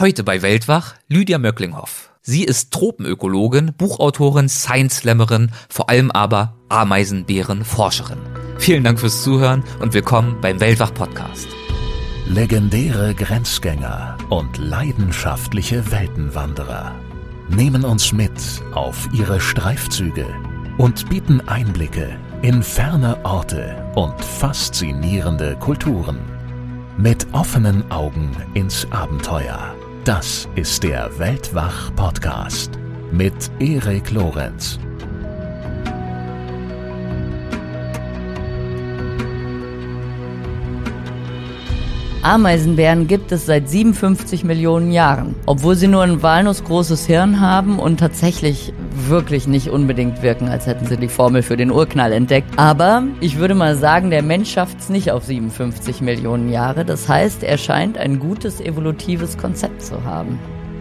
Heute bei Weltwach Lydia Möcklinghoff. Sie ist Tropenökologin, Buchautorin, Science-Slammerin, vor allem aber Ameisenbären-Forscherin. Vielen Dank fürs Zuhören und willkommen beim Weltwach-Podcast. Legendäre Grenzgänger und leidenschaftliche Weltenwanderer nehmen uns mit auf ihre Streifzüge und bieten Einblicke in ferne Orte und faszinierende Kulturen. Mit offenen Augen ins Abenteuer das ist der Weltwach-Podcast mit Erik Lorenz. Ameisenbären gibt es seit 57 Millionen Jahren. Obwohl sie nur ein walnussgroßes Hirn haben und tatsächlich wirklich nicht unbedingt wirken, als hätten sie die Formel für den Urknall entdeckt. Aber ich würde mal sagen, der Mensch schafft es nicht auf 57 Millionen Jahre. Das heißt, er scheint ein gutes evolutives Konzept zu haben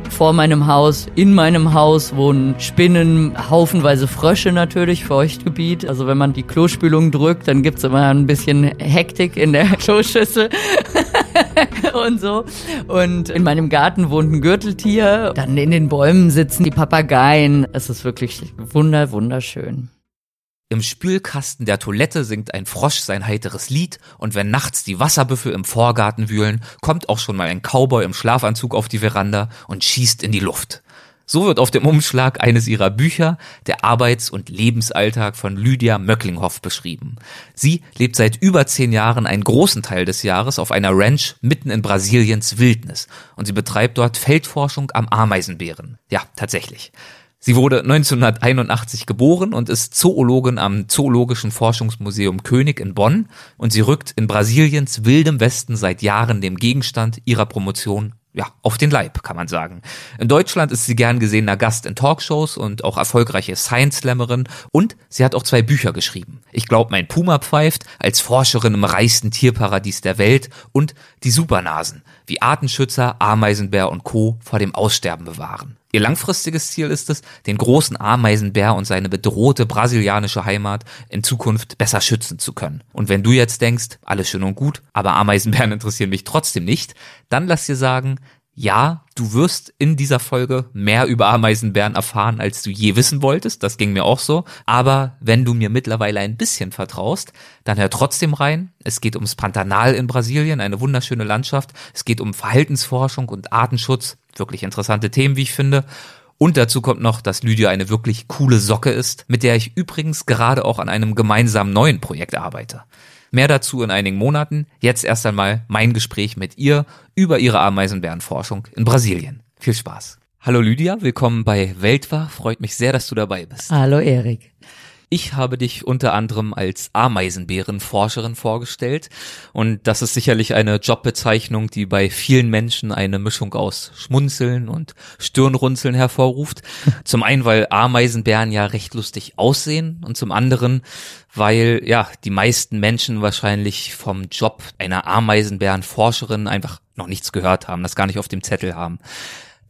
vor meinem Haus, in meinem Haus wohnen Spinnen, haufenweise Frösche natürlich, Feuchtgebiet. Also wenn man die Klospülung drückt, dann gibt's immer ein bisschen Hektik in der Kloschüssel und so. Und in meinem Garten wohnt ein Gürteltier. Dann in den Bäumen sitzen die Papageien. Es ist wirklich wunder, wunderschön. Im Spülkasten der Toilette singt ein Frosch sein heiteres Lied und wenn nachts die Wasserbüffel im Vorgarten wühlen, kommt auch schon mal ein Cowboy im Schlafanzug auf die Veranda und schießt in die Luft. So wird auf dem Umschlag eines ihrer Bücher der Arbeits- und Lebensalltag von Lydia Möcklinghoff beschrieben. Sie lebt seit über zehn Jahren einen großen Teil des Jahres auf einer Ranch mitten in Brasiliens Wildnis und sie betreibt dort Feldforschung am Ameisenbären. Ja, tatsächlich. Sie wurde 1981 geboren und ist Zoologin am Zoologischen Forschungsmuseum König in Bonn und sie rückt in Brasiliens wildem Westen seit Jahren dem Gegenstand ihrer Promotion ja, auf den Leib, kann man sagen. In Deutschland ist sie gern gesehener Gast in Talkshows und auch erfolgreiche Science-Slammerin und sie hat auch zwei Bücher geschrieben. Ich glaube, mein Puma pfeift als Forscherin im reichsten Tierparadies der Welt und die Supernasen, wie Artenschützer, Ameisenbär und Co. vor dem Aussterben bewahren. Ihr langfristiges Ziel ist es, den großen Ameisenbär und seine bedrohte brasilianische Heimat in Zukunft besser schützen zu können. Und wenn du jetzt denkst, alles schön und gut, aber Ameisenbären interessieren mich trotzdem nicht, dann lass dir sagen, ja, du wirst in dieser Folge mehr über Ameisenbären erfahren, als du je wissen wolltest. Das ging mir auch so. Aber wenn du mir mittlerweile ein bisschen vertraust, dann hör trotzdem rein. Es geht ums Pantanal in Brasilien, eine wunderschöne Landschaft. Es geht um Verhaltensforschung und Artenschutz. Wirklich interessante Themen, wie ich finde. Und dazu kommt noch, dass Lydia eine wirklich coole Socke ist, mit der ich übrigens gerade auch an einem gemeinsamen neuen Projekt arbeite. Mehr dazu in einigen Monaten. Jetzt erst einmal mein Gespräch mit ihr über ihre Ameisenbärenforschung in Brasilien. Viel Spaß. Hallo Lydia, willkommen bei Weltwach. Freut mich sehr, dass du dabei bist. Hallo Erik. Ich habe dich unter anderem als Ameisenbärenforscherin vorgestellt und das ist sicherlich eine Jobbezeichnung, die bei vielen Menschen eine Mischung aus Schmunzeln und Stirnrunzeln hervorruft. Zum einen, weil Ameisenbären ja recht lustig aussehen und zum anderen, weil ja die meisten Menschen wahrscheinlich vom Job einer Ameisenbärenforscherin einfach noch nichts gehört haben, das gar nicht auf dem Zettel haben.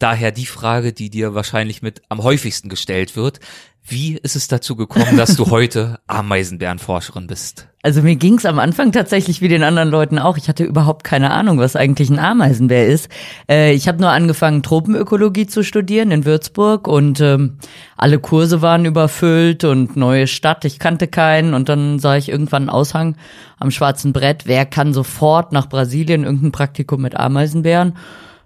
Daher die Frage, die dir wahrscheinlich mit am häufigsten gestellt wird. Wie ist es dazu gekommen, dass du heute Ameisenbärenforscherin bist? Also mir ging's am Anfang tatsächlich wie den anderen Leuten auch. Ich hatte überhaupt keine Ahnung, was eigentlich ein Ameisenbär ist. Äh, ich habe nur angefangen, Tropenökologie zu studieren in Würzburg und ähm, alle Kurse waren überfüllt und neue Stadt, ich kannte keinen. Und dann sah ich irgendwann einen Aushang am schwarzen Brett. Wer kann sofort nach Brasilien irgendein Praktikum mit Ameisenbären?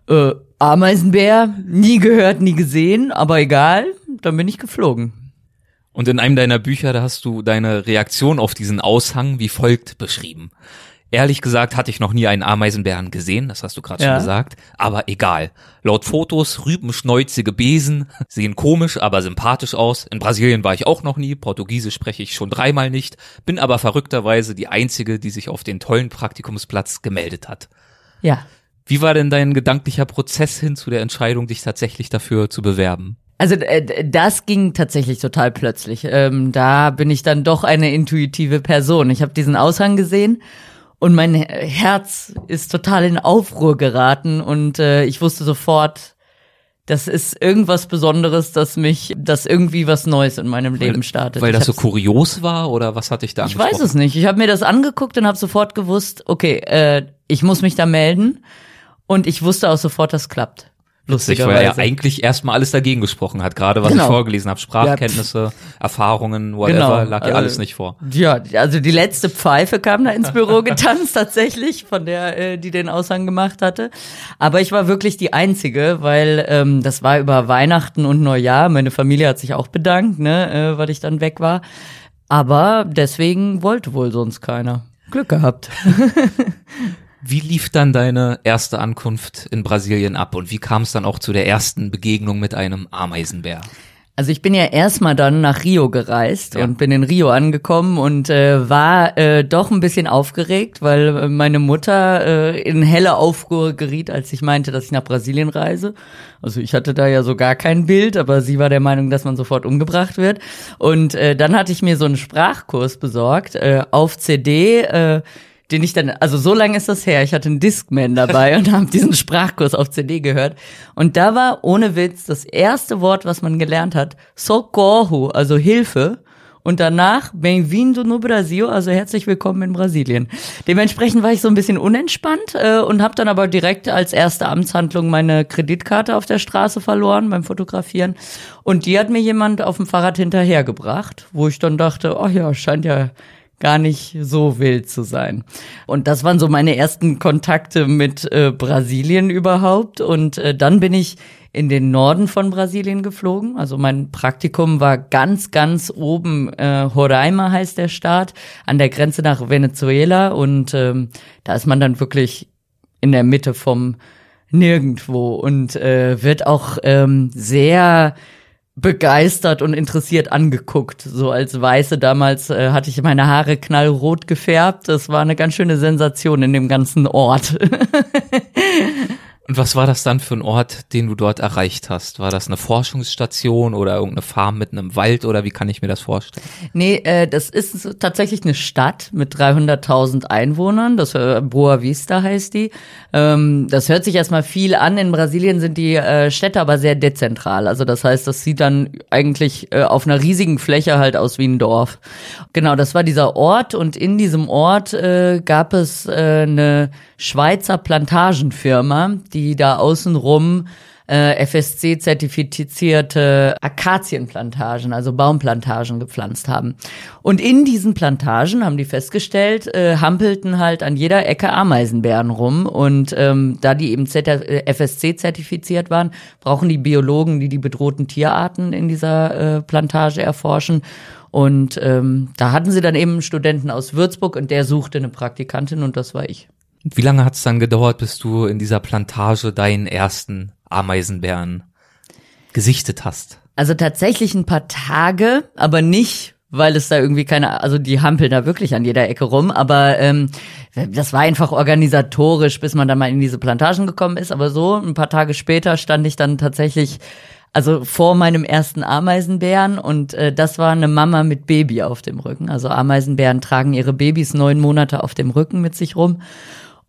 Äh, Ameisenbär, nie gehört, nie gesehen, aber egal, dann bin ich geflogen. Und in einem deiner Bücher, da hast du deine Reaktion auf diesen Aushang wie folgt beschrieben. Ehrlich gesagt hatte ich noch nie einen Ameisenbären gesehen, das hast du gerade ja. schon gesagt, aber egal. Laut Fotos rübenschneuzige Besen sehen komisch, aber sympathisch aus. In Brasilien war ich auch noch nie, Portugiesisch spreche ich schon dreimal nicht, bin aber verrückterweise die einzige, die sich auf den tollen Praktikumsplatz gemeldet hat. Ja. Wie war denn dein gedanklicher Prozess hin zu der Entscheidung, dich tatsächlich dafür zu bewerben? Also äh, das ging tatsächlich total plötzlich. Ähm, da bin ich dann doch eine intuitive Person. Ich habe diesen Aushang gesehen und mein Herz ist total in Aufruhr geraten und äh, ich wusste sofort, das ist irgendwas Besonderes, dass mich, dass irgendwie was Neues in meinem Leben startet. Weil das so kurios war oder was hatte ich da? Ich weiß es nicht. Ich habe mir das angeguckt und habe sofort gewusst, okay, äh, ich muss mich da melden und ich wusste auch sofort, das klappt. Lustigerweise. Weil er ja eigentlich erstmal alles dagegen gesprochen hat, gerade was Genau. ich vorgelesen habe. Sprachkenntnisse, Erfahrungen, whatever, Genau, lag ja also- alles nicht vor. Ja, also die letzte Pfeife kam da ins Büro getanzt tatsächlich, von der, äh, die den Aushang gemacht hatte. Aber ich war wirklich die Einzige, weil ähm, das war über Weihnachten und Neujahr. Meine Familie hat sich auch bedankt, ne, äh, weil ich dann weg war. Aber deswegen wollte wohl sonst keiner. Glück gehabt. Wie lief dann deine erste Ankunft in Brasilien ab und wie kam es dann auch zu der ersten Begegnung mit einem Ameisenbär? Also ich bin ja erstmal dann nach Rio gereist Ja. und bin in Rio angekommen und äh, war äh, doch ein bisschen aufgeregt, weil äh, meine Mutter äh, in helle Aufruhr geriet, als ich meinte, dass ich nach Brasilien reise. Also ich hatte da ja so gar kein Bild, aber sie war der Meinung, dass man sofort umgebracht wird. Und äh, dann hatte ich mir so einen Sprachkurs besorgt äh, auf CD. Äh, den ich dann, also so lange ist das her, ich hatte einen Discman dabei und habe diesen Sprachkurs auf CD gehört. Und da war ohne Witz das erste Wort, was man gelernt hat, Socorro, also Hilfe. Und danach Bem-vindo no Brasil, also herzlich willkommen in Brasilien. Dementsprechend war ich so ein bisschen unentspannt äh, und habe dann aber direkt als erste Amtshandlung meine Kreditkarte auf der Straße verloren beim Fotografieren. Und die hat mir jemand auf dem Fahrrad hinterhergebracht, wo ich dann dachte, oh ja, scheint ja gar nicht so wild zu sein. Und das waren so meine ersten Kontakte mit äh, Brasilien überhaupt. Und äh, dann bin ich in den Norden von Brasilien geflogen. Also mein Praktikum war ganz, ganz oben, äh, Roraima heißt der Staat, an der Grenze nach Venezuela. Und ähm, da ist man dann wirklich in der Mitte vom Nirgendwo und äh, wird auch ähm, sehr begeistert und interessiert angeguckt. So als Weiße damals äh, hatte ich meine Haare knallrot gefärbt. Das war eine ganz schöne Sensation in dem ganzen Ort. Und was war das dann für ein Ort, den du dort erreicht hast? War das eine Forschungsstation oder irgendeine Farm mitten im Wald oder wie kann ich mir das vorstellen? nee, äh, das ist tatsächlich eine Stadt mit 300.000 Einwohnern. Das äh, Boa Vista heißt die. Ähm, das hört sich erstmal viel an. In Brasilien sind die äh, Städte aber sehr dezentral. Also das heißt, das sieht dann eigentlich äh, auf einer riesigen Fläche halt aus wie ein Dorf. Genau, das war dieser Ort und in diesem Ort äh, gab es äh, eine Schweizer Plantagenfirma, die da außenrum äh, FSC-zertifizierte Akazienplantagen, also Baumplantagen gepflanzt haben. Und in diesen Plantagen haben die festgestellt, äh, hampelten halt an jeder Ecke Ameisenbären rum. Und ähm, da die eben äh, FSC-zertifiziert waren, brauchen die Biologen, die die bedrohten Tierarten in dieser äh, Plantage erforschen. Und ähm, da hatten sie dann eben einen Studenten aus Würzburg und der suchte eine Praktikantin und das war ich. Wie lange hat es dann gedauert, bis du in dieser Plantage deinen ersten Ameisenbären gesichtet hast? Also tatsächlich ein paar Tage, aber nicht, weil es da irgendwie keine, also die hampeln da wirklich an jeder Ecke rum, aber ähm, das war einfach organisatorisch, bis man dann mal in diese Plantagen gekommen ist. Aber so ein paar Tage später stand ich dann tatsächlich also vor meinem ersten Ameisenbären und äh, das war eine Mama mit Baby auf dem Rücken. Also Ameisenbären tragen ihre Babys neun Monate auf dem Rücken mit sich rum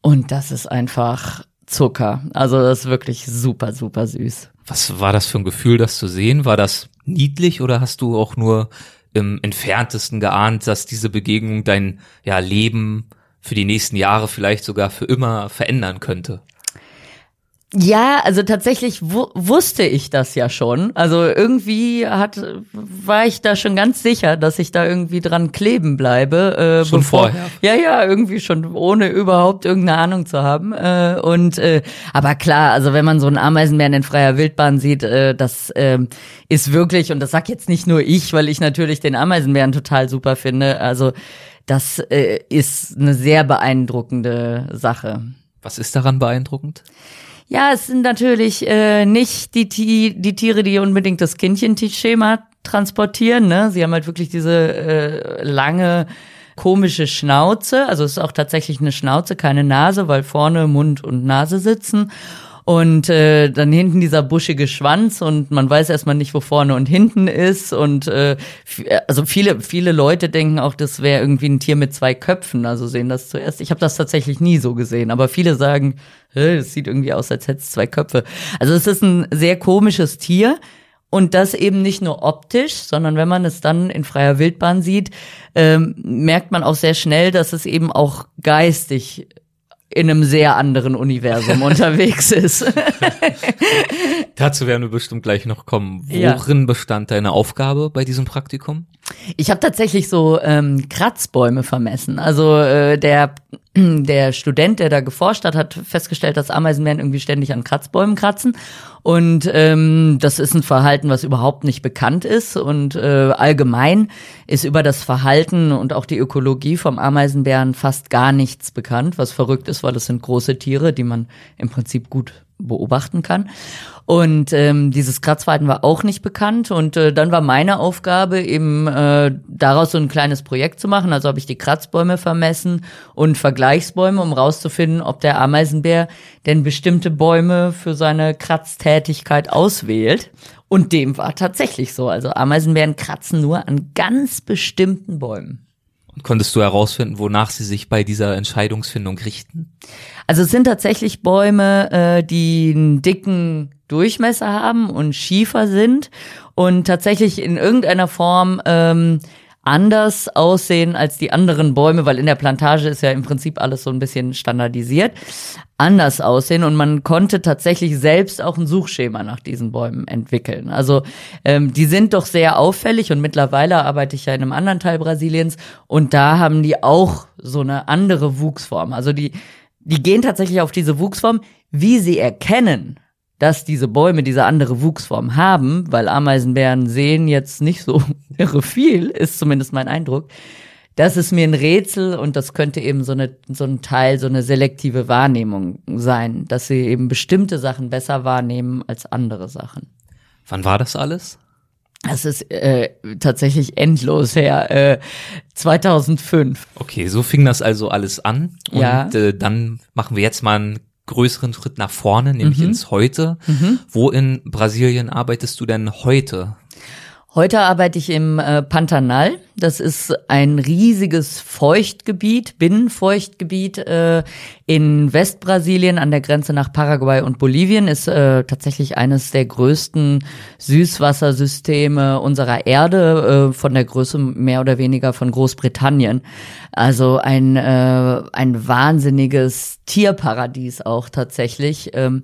und das ist einfach Zucker. Also das ist wirklich super, super süß. Was war das für ein Gefühl, das zu sehen? War das niedlich oder hast du auch nur im entferntesten geahnt, dass diese Begegnung dein ja, Leben für die nächsten Jahre vielleicht sogar für immer verändern könnte? Ja, also tatsächlich wu wusste ich das ja schon. Also irgendwie hat war ich da schon ganz sicher, dass ich da irgendwie dran kleben bleibe. Äh, Schon bevor, vorher? Ja, ja, irgendwie schon ohne überhaupt irgendeine Ahnung zu haben. Äh, und äh, aber klar, also wenn man so einen Ameisenbären in freier Wildbahn sieht, äh, das äh, ist wirklich und das sag jetzt nicht nur ich, weil ich natürlich den Ameisenbären total super finde. Also das äh, ist eine sehr beeindruckende Sache. Was ist daran beeindruckend? Ja, es sind natürlich äh, nicht die, Ti- die Tiere, die unbedingt das Kindchen-Schema transportieren. Ne? Sie haben halt wirklich diese äh, lange komische Schnauze. Also es ist auch tatsächlich eine Schnauze, keine Nase, weil vorne Mund und Nase sitzen. Und äh, dann hinten dieser buschige Schwanz und man weiß erstmal nicht, wo vorne und hinten ist. Und äh, also viele, viele Leute denken auch, das wäre irgendwie ein Tier mit zwei Köpfen. Also sehen das zuerst. Ich habe das tatsächlich nie so gesehen, aber viele sagen, "Hä, es sieht irgendwie aus, als hätte es zwei Köpfe. Also es ist ein sehr komisches Tier. Und das eben nicht nur optisch, sondern wenn man es dann in freier Wildbahn sieht, ähm, merkt man auch sehr schnell, dass es eben auch geistig in einem sehr anderen Universum unterwegs ist. Dazu werden wir bestimmt gleich noch kommen. Ja. Worin bestand deine Aufgabe bei diesem Praktikum? Ich habe tatsächlich so ähm, Kratzbäume vermessen. Also äh, der der Student, der da geforscht hat, hat festgestellt, dass Ameisenbären irgendwie ständig an Kratzbäumen kratzen. Und ähm, das ist ein Verhalten, was überhaupt nicht bekannt ist. Und äh, allgemein ist über das Verhalten und auch die Ökologie vom Ameisenbären fast gar nichts bekannt, was verrückt ist, weil es sind große Tiere, die man im Prinzip gut beobachten kann. Und ähm, dieses Kratzverhalten war auch nicht bekannt. Und äh, dann war meine Aufgabe eben äh, daraus so ein kleines Projekt zu machen. Also habe ich die Kratzbäume vermessen und Vergleichsbäume, um rauszufinden, ob der Ameisenbär denn bestimmte Bäume für seine Kratztätigkeit auswählt. Und dem war tatsächlich so. Also Ameisenbären kratzen nur an ganz bestimmten Bäumen. Und konntest du herausfinden, wonach sie sich bei dieser Entscheidungsfindung richten? Also es sind tatsächlich Bäume, äh, die einen dicken Durchmesser haben und schiefer sind und tatsächlich in irgendeiner Form ähm, anders aussehen als die anderen Bäume, weil in der Plantage ist ja im Prinzip alles so ein bisschen standardisiert, anders aussehen und man konnte tatsächlich selbst auch ein Suchschema nach diesen Bäumen entwickeln. Also ähm, die sind doch sehr auffällig und mittlerweile arbeite ich ja in einem anderen Teil Brasiliens und da haben die auch so eine andere Wuchsform. Also die die gehen tatsächlich auf diese Wuchsform, wie sie erkennen, dass diese Bäume diese andere Wuchsform haben, weil Ameisenbären sehen jetzt nicht so irre viel, ist zumindest mein Eindruck. Das ist mir ein Rätsel und das könnte eben so, eine, so ein Teil, so eine selektive Wahrnehmung sein, dass sie eben bestimmte Sachen besser wahrnehmen als andere Sachen. Wann war das alles? Das ist äh, tatsächlich endlos her. Äh, 2005. Okay, so fing das also alles an. Und Ja. äh, dann machen wir jetzt mal einen größeren Schritt nach vorne, nämlich ins Heute. Wo in Brasilien arbeitest du denn heute? Heute arbeite ich im äh, Pantanal. Das ist ein riesiges Feuchtgebiet, Binnenfeuchtgebiet äh, in Westbrasilien an der Grenze nach Paraguay und Bolivien. Ist äh, tatsächlich eines der größten Süßwassersysteme unserer Erde, von der Größe mehr oder weniger von Großbritannien. Also ein, ein wahnsinniges Tierparadies auch tatsächlich. Ähm,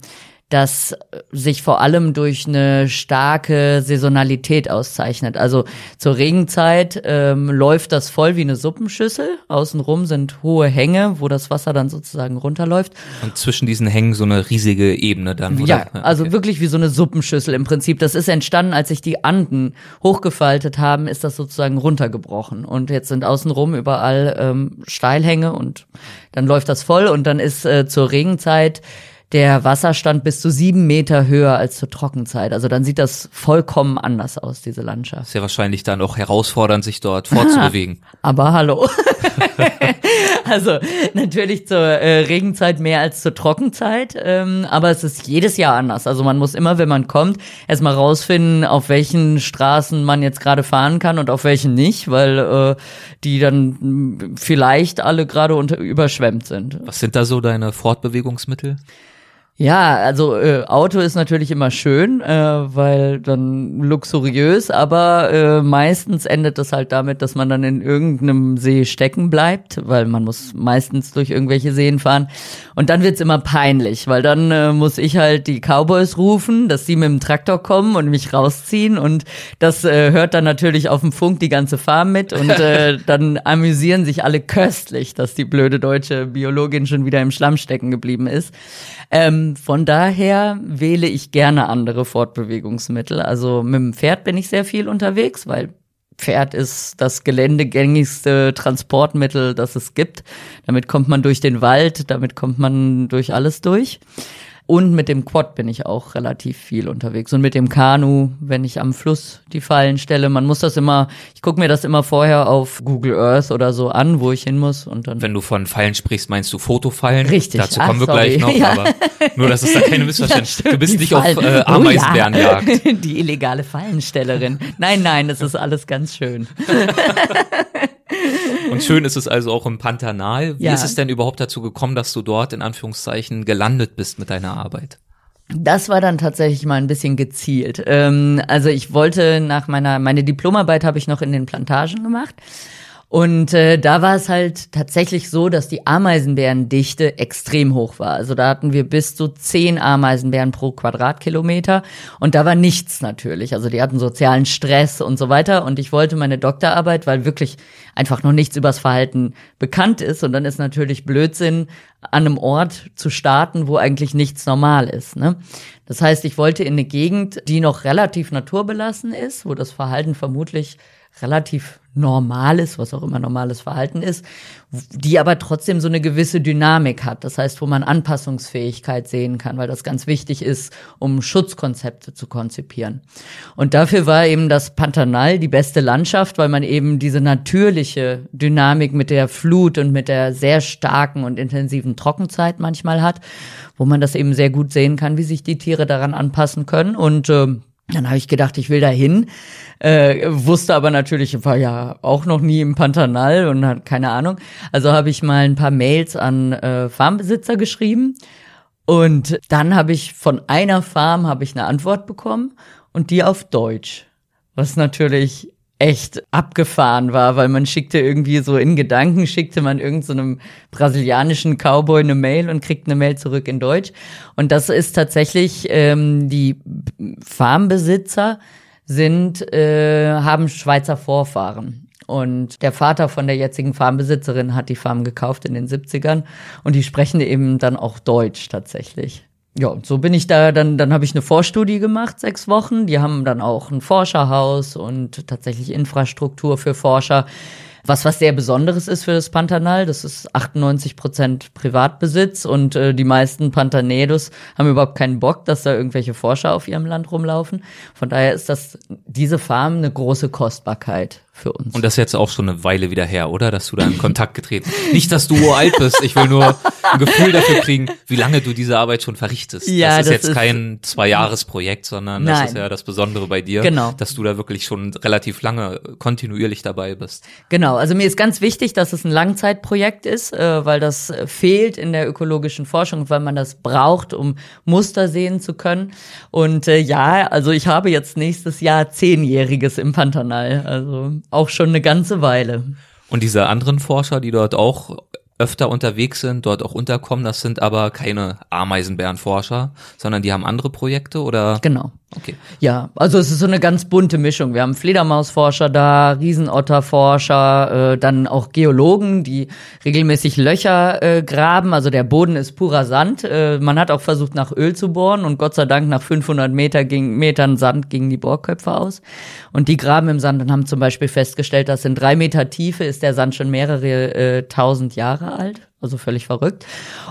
das sich vor allem durch eine starke Saisonalität auszeichnet. Also zur Regenzeit ähm, läuft das voll wie eine Suppenschüssel. Außenrum sind hohe Hänge, wo das Wasser dann sozusagen runterläuft. Und zwischen diesen Hängen so eine riesige Ebene dann, oder? Ja, also okay. wirklich wie so eine Suppenschüssel im Prinzip. Das ist entstanden, als sich die Anden hochgefaltet haben, ist das sozusagen runtergebrochen. Und jetzt sind außenrum überall ähm, Steilhänge und dann läuft das voll und dann ist äh, zur Regenzeit der Wasserstand bis zu sieben Meter höher als zur Trockenzeit. Also dann sieht das vollkommen anders aus, diese Landschaft. Ist ja wahrscheinlich dann auch herausfordernd, sich dort fortzubewegen. Aber hallo. also natürlich zur äh, Regenzeit mehr als zur Trockenzeit, ähm, aber es ist jedes Jahr anders. Also man muss immer, wenn man kommt, erstmal rausfinden, auf welchen Straßen man jetzt gerade fahren kann und auf welchen nicht, weil äh, die dann mh, vielleicht alle gerade unter überschwemmt sind. Was sind da so deine Fortbewegungsmittel? Ja, also äh, Auto ist natürlich immer schön, äh, weil dann luxuriös, aber äh, meistens endet das halt damit, dass man dann in irgendeinem See stecken bleibt, weil man muss meistens durch irgendwelche Seen fahren. Und dann wird's immer peinlich, weil dann äh, muss ich halt die Cowboys rufen, dass sie mit dem Traktor kommen und mich rausziehen. Und das äh, hört dann natürlich auf dem Funk die ganze Farm mit. Und äh, dann amüsieren sich alle köstlich, dass die blöde deutsche Biologin schon wieder im Schlamm stecken geblieben ist. Ähm, von daher wähle ich gerne andere Fortbewegungsmittel. Also mit dem Pferd bin ich sehr viel unterwegs, weil Pferd ist das geländegängigste Transportmittel, das es gibt. Damit kommt man durch den Wald, damit kommt man durch alles durch. Und mit dem Quad bin ich auch relativ viel unterwegs. Und mit dem Kanu, wenn ich am Fluss die Fallen stelle. Man muss das immer, ich gucke mir das immer vorher auf Google Earth oder so an, wo ich hin muss. Und dann Wenn du von Fallen sprichst, meinst du Fotofallen? Richtig. Dazu Ach, kommen wir sorry. gleich noch, Ja. aber nur, dass es da keine Ja, Missverständnis stimmt, Du bist die nicht auf Fallen. äh, Oh ja. Ameisenbärenjagd. Die illegale Fallenstellerin. Nein, nein, das ist alles ganz schön. Und schön ist es also auch im Pantanal. Wie Ja. ist es denn überhaupt dazu gekommen, dass du dort in Anführungszeichen gelandet bist mit deiner Arbeit? Das war dann tatsächlich mal ein bisschen gezielt. Ähm, also ich wollte nach meiner, meine Diplomarbeit habe ich noch in den Plantagen gemacht. Und äh, da war es halt tatsächlich so, dass die Ameisenbärendichte extrem hoch war. Also da hatten wir bis zu zehn Ameisenbären pro Quadratkilometer und da war nichts natürlich. Also die hatten sozialen Stress und so weiter. Und ich wollte meine Doktorarbeit, weil wirklich einfach noch nichts übers Verhalten bekannt ist. Und dann ist natürlich Blödsinn, an einem Ort zu starten, wo eigentlich nichts normal ist. Ne? Das heißt, ich wollte in eine Gegend, die noch relativ naturbelassen ist, wo das Verhalten vermutlich relativ normales, was auch immer normales Verhalten ist, die aber trotzdem so eine gewisse Dynamik hat. Das heißt, wo man Anpassungsfähigkeit sehen kann, weil das ganz wichtig ist, um Schutzkonzepte zu konzipieren. Und dafür war eben das Pantanal die beste Landschaft, weil man eben diese natürliche Dynamik mit der Flut und mit der sehr starken und intensiven Trockenzeit manchmal hat, wo man das eben sehr gut sehen kann, wie sich die Tiere daran anpassen können. Und äh, dann habe ich gedacht, ich will da hin, äh, wusste aber natürlich, war ja auch noch nie im Pantanal und hat keine Ahnung. Also habe ich mal ein paar Mails an äh, Farmbesitzer geschrieben und dann habe ich von einer Farm habe ich eine Antwort bekommen und die auf Deutsch, was natürlich echt abgefahren war, weil man schickte irgendwie so in Gedanken, schickte man irgendeinem so brasilianischen Cowboy eine Mail und kriegt eine Mail zurück in Deutsch. Und das ist tatsächlich ähm, die Farmbesitzer sind, äh, haben Schweizer Vorfahren. Und der Vater von der jetzigen Farmbesitzerin hat die Farm gekauft in den 70ern und die sprechen eben dann auch Deutsch tatsächlich. Ja, und so bin ich da, dann, dann habe ich eine Vorstudie gemacht, sechs Wochen. Die haben dann auch ein Forscherhaus und tatsächlich Infrastruktur für Forscher. Was was sehr Besonderes ist für das Pantanal, das ist 98 Prozent Privatbesitz und äh, die meisten Pantanedos haben überhaupt keinen Bock, dass da irgendwelche Forscher auf ihrem Land rumlaufen. Von daher ist das diese Farm eine große Kostbarkeit für uns. Und das ist jetzt auch schon eine Weile wieder her, oder? Dass du da in Kontakt getreten Nicht, dass du uralt bist. Ich will nur ein Gefühl dafür kriegen, wie lange du diese Arbeit schon verrichtest. Ja, das ist das jetzt ist kein Zwei-Jahres-Projekt, sondern Nein. das ist ja das Besondere bei dir, genau. dass du da wirklich schon relativ lange kontinuierlich dabei bist. Genau. Also mir ist ganz wichtig, dass es ein Langzeitprojekt ist, äh, weil das fehlt in der ökologischen Forschung, weil man das braucht, um Muster sehen zu können. Und äh, ja, also ich habe jetzt nächstes Jahr Zehnjähriges im Pantanal. Also auch schon eine ganze Weile. Und diese anderen Forscher, die dort auch öfter unterwegs sind, dort auch unterkommen, das sind aber keine Ameisenbärenforscher, sondern die haben andere Projekte oder? Genau. Okay. Ja, also es ist so eine ganz bunte Mischung. Wir haben Fledermausforscher da, Riesenotterforscher, äh, dann auch Geologen, die regelmäßig Löcher äh, graben. Also der Boden ist purer Sand. Äh, man hat auch versucht, nach Öl zu bohren und Gott sei Dank nach 500 Meter ging, Metern Sand gingen die Bohrköpfe aus. Und die graben im Sand und haben zum Beispiel festgestellt, dass in drei Meter Tiefe ist der Sand schon mehrere äh, tausend Jahre alt also völlig verrückt.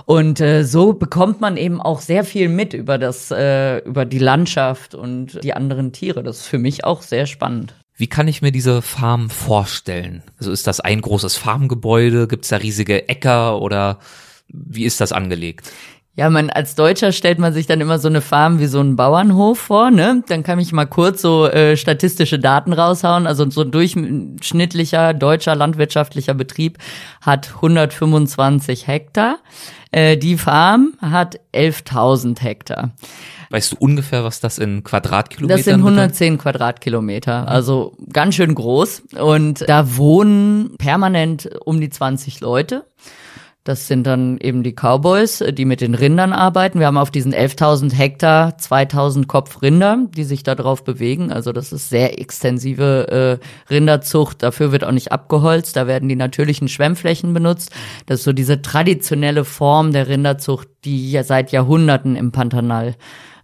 Und äh, so bekommt man eben auch sehr viel mit über das, äh, über die Landschaft und die anderen Tiere. Das ist für mich auch sehr spannend. Wie kann ich mir diese Farm vorstellen? Also ist das ein großes Farmgebäude? Gibt es da riesige Äcker oder wie ist das angelegt? Ja, man als Deutscher stellt man sich dann immer so eine Farm wie so einen Bauernhof vor, ne? Dann kann ich mal kurz so äh, statistische Daten raushauen. Also so ein durchschnittlicher deutscher landwirtschaftlicher Betrieb hat 125 Hektar. Äh, die Farm hat 11.000 Hektar. Weißt du ungefähr, was das in Quadratkilometern Das sind 110 wird? Quadratkilometer, also ganz schön groß. Und da wohnen permanent um die 20 Leute. Das sind dann eben die Cowboys, die mit den Rindern arbeiten. Wir haben auf diesen 11.000 Hektar 2.000 Kopf Rinder, die sich da drauf bewegen. Also das ist sehr extensive äh, Rinderzucht. Dafür wird auch nicht abgeholzt. Da werden die natürlichen Schwemmflächen benutzt. Das ist so diese traditionelle Form der Rinderzucht, die ja seit Jahrhunderten im Pantanal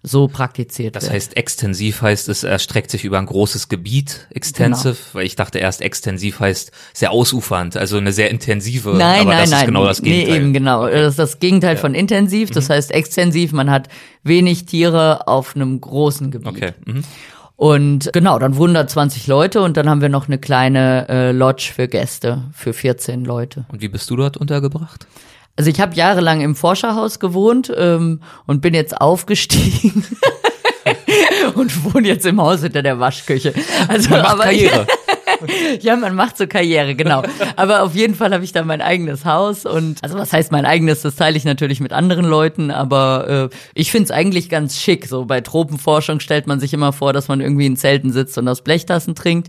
so praktiziert das wird. Das heißt, extensiv heißt, es erstreckt sich über ein großes Gebiet, extensive, genau. weil ich dachte erst, extensiv heißt sehr ausufernd, also eine sehr intensive, nein, aber nein, das nein, ist genau das Gegenteil. Nee, eben genau. Das ist das Gegenteil ja. von intensiv, das mhm. heißt extensiv, man hat wenig Tiere auf einem großen Gebiet. Okay. Mhm. Und genau, dann wurden da 20 Leute und dann haben wir noch eine kleine äh, Lodge für Gäste, für 14 Leute. Und wie bist du dort untergebracht? Also ich habe jahrelang im Forscherhaus gewohnt ähm, und bin jetzt aufgestiegen. und wohne jetzt im Haus hinter der Waschküche. Also man macht Karriere. ja, man macht so Karriere, genau. Aber auf jeden Fall habe ich da mein eigenes Haus und also was heißt mein eigenes, das teile ich natürlich mit anderen Leuten, aber äh, ich finde es eigentlich ganz schick. So bei Tropenforschung stellt man sich immer vor, dass man irgendwie in Zelten sitzt und aus Blechtassen trinkt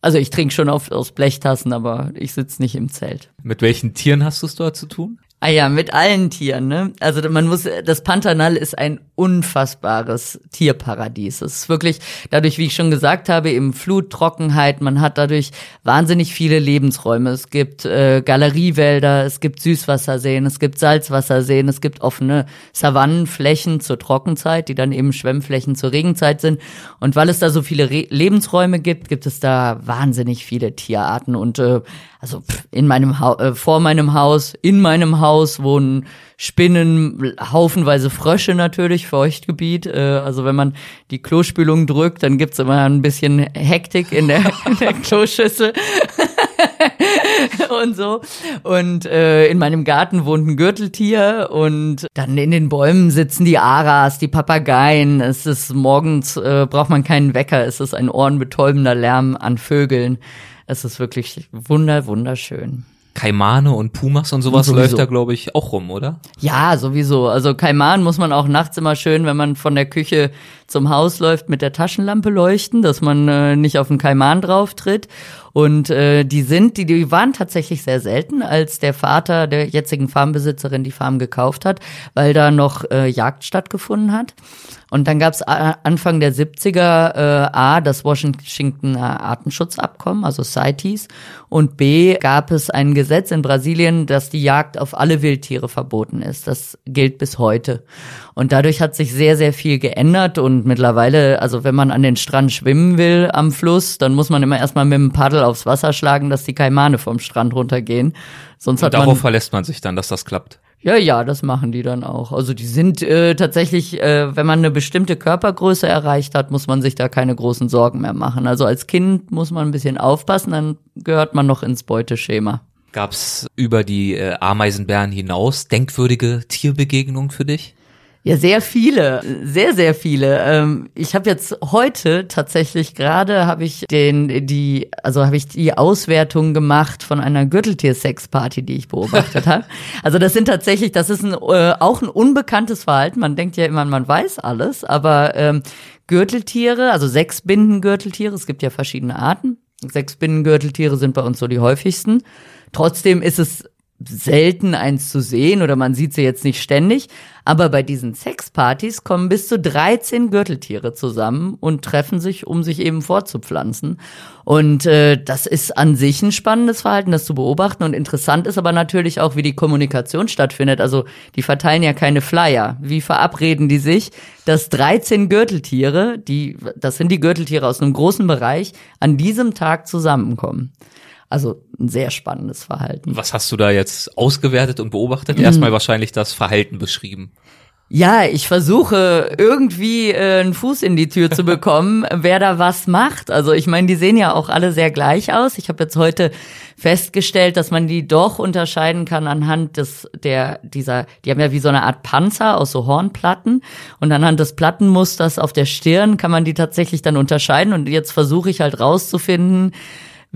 Also ich trinke schon oft aus Blechtassen, aber ich sitze nicht im Zelt. Mit welchen Tieren hast du es dort zu tun? Ah ja, mit allen Tieren, ne? Also man muss, das Pantanal ist ein unfassbares Tierparadies. Es ist wirklich, dadurch, wie ich schon gesagt habe, eben Flut, Trockenheit, man hat dadurch wahnsinnig viele Lebensräume. Es gibt äh, Galeriewälder, es gibt Süßwasserseen, es gibt Salzwasserseen, es gibt offene Savannenflächen zur Trockenzeit, die dann eben Schwemmflächen zur Regenzeit sind. Und weil es da so viele Re Lebensräume gibt, gibt es da wahnsinnig viele Tierarten und äh, also in meinem ha äh, vor meinem Haus, in meinem Haus wohnen Spinnen, haufenweise Frösche natürlich, Feuchtgebiet. Äh, also wenn man die Klospülung drückt, dann gibt's immer ein bisschen Hektik in der, in der Kloschüssel. und so. Und äh, in meinem Garten wohnt ein Gürteltier und dann in den Bäumen sitzen die Aras, die Papageien. Es ist morgens, äh, braucht man keinen Wecker. Es ist ein ohrenbetäubender Lärm an Vögeln. Es ist wirklich wunder, wunderschön. Kaimane und Pumas und sowas sowieso. läuft da, glaube ich, auch rum, oder? Ja, sowieso. Also Kaiman muss man auch nachts immer schön, wenn man von der Küche zum Haus läuft, mit der Taschenlampe leuchten, dass man äh, nicht auf den Kaiman drauf tritt. Und äh, die sind, die, die waren tatsächlich sehr selten, als der Vater der jetzigen Farmbesitzerin die Farm gekauft hat, weil da noch äh, Jagd stattgefunden hat. Und dann gab es Anfang der 70er äh, A, das Washington Artenschutzabkommen, also CITES, und B, gab es ein Gesetz in Brasilien, dass die Jagd auf alle Wildtiere verboten ist. Das gilt bis heute. Und dadurch hat sich sehr, sehr viel geändert und mittlerweile, also wenn man an den Strand schwimmen will am Fluss, dann muss man immer erstmal mit dem Paddel aufs Wasser schlagen, dass die Kaimane vom Strand runtergehen. Sonst und hat darauf man, verlässt man sich dann, dass das klappt. Ja, ja, das machen die dann auch. Also die sind äh, tatsächlich, äh, wenn man eine bestimmte Körpergröße erreicht hat, muss man sich da keine großen Sorgen mehr machen. Also als Kind muss man ein bisschen aufpassen, dann gehört man noch ins Beuteschema. Gab's über die äh, Ameisenbären hinaus denkwürdige Tierbegegnungen für dich? Ja, sehr viele, sehr, sehr viele. Ähm, ich habe jetzt heute tatsächlich gerade habe ich den, die, also habe ich die Auswertung gemacht von einer Gürteltier-Sex-Party, die ich beobachtet habe. Also das sind tatsächlich, das ist ein, äh, auch ein unbekanntes Verhalten. Man denkt ja immer, man weiß alles, aber ähm, Gürteltiere, also sechs Bindengürteltiere, es gibt ja verschiedene Arten. Sechs Binnengürteltiere sind bei uns so die häufigsten. Trotzdem ist es selten eins zu sehen oder man sieht sie jetzt nicht ständig. Aber bei diesen Sexpartys kommen bis zu 13 Gürteltiere zusammen und treffen sich, um sich eben fortzupflanzen. Und äh, das ist an sich ein spannendes Verhalten, das zu beobachten. Und interessant ist aber natürlich auch, wie die Kommunikation stattfindet. Also die verteilen ja keine Flyer. Wie verabreden die sich, dass 13 Gürteltiere, die, das sind die Gürteltiere aus einem großen Bereich, an diesem Tag zusammenkommen? Also ein sehr spannendes Verhalten. Was hast du da jetzt ausgewertet und beobachtet? Erstmal wahrscheinlich das Verhalten beschrieben. Ja, ich versuche irgendwie äh, einen Fuß in die Tür zu bekommen, wer da was macht. Also ich meine, die sehen ja auch alle sehr gleich aus. Ich habe jetzt heute festgestellt, dass man die doch unterscheiden kann anhand des der dieser, die haben ja wie so eine Art Panzer aus so Hornplatten und anhand des Plattenmusters auf der Stirn kann man die tatsächlich dann unterscheiden. Und jetzt versuche ich halt rauszufinden,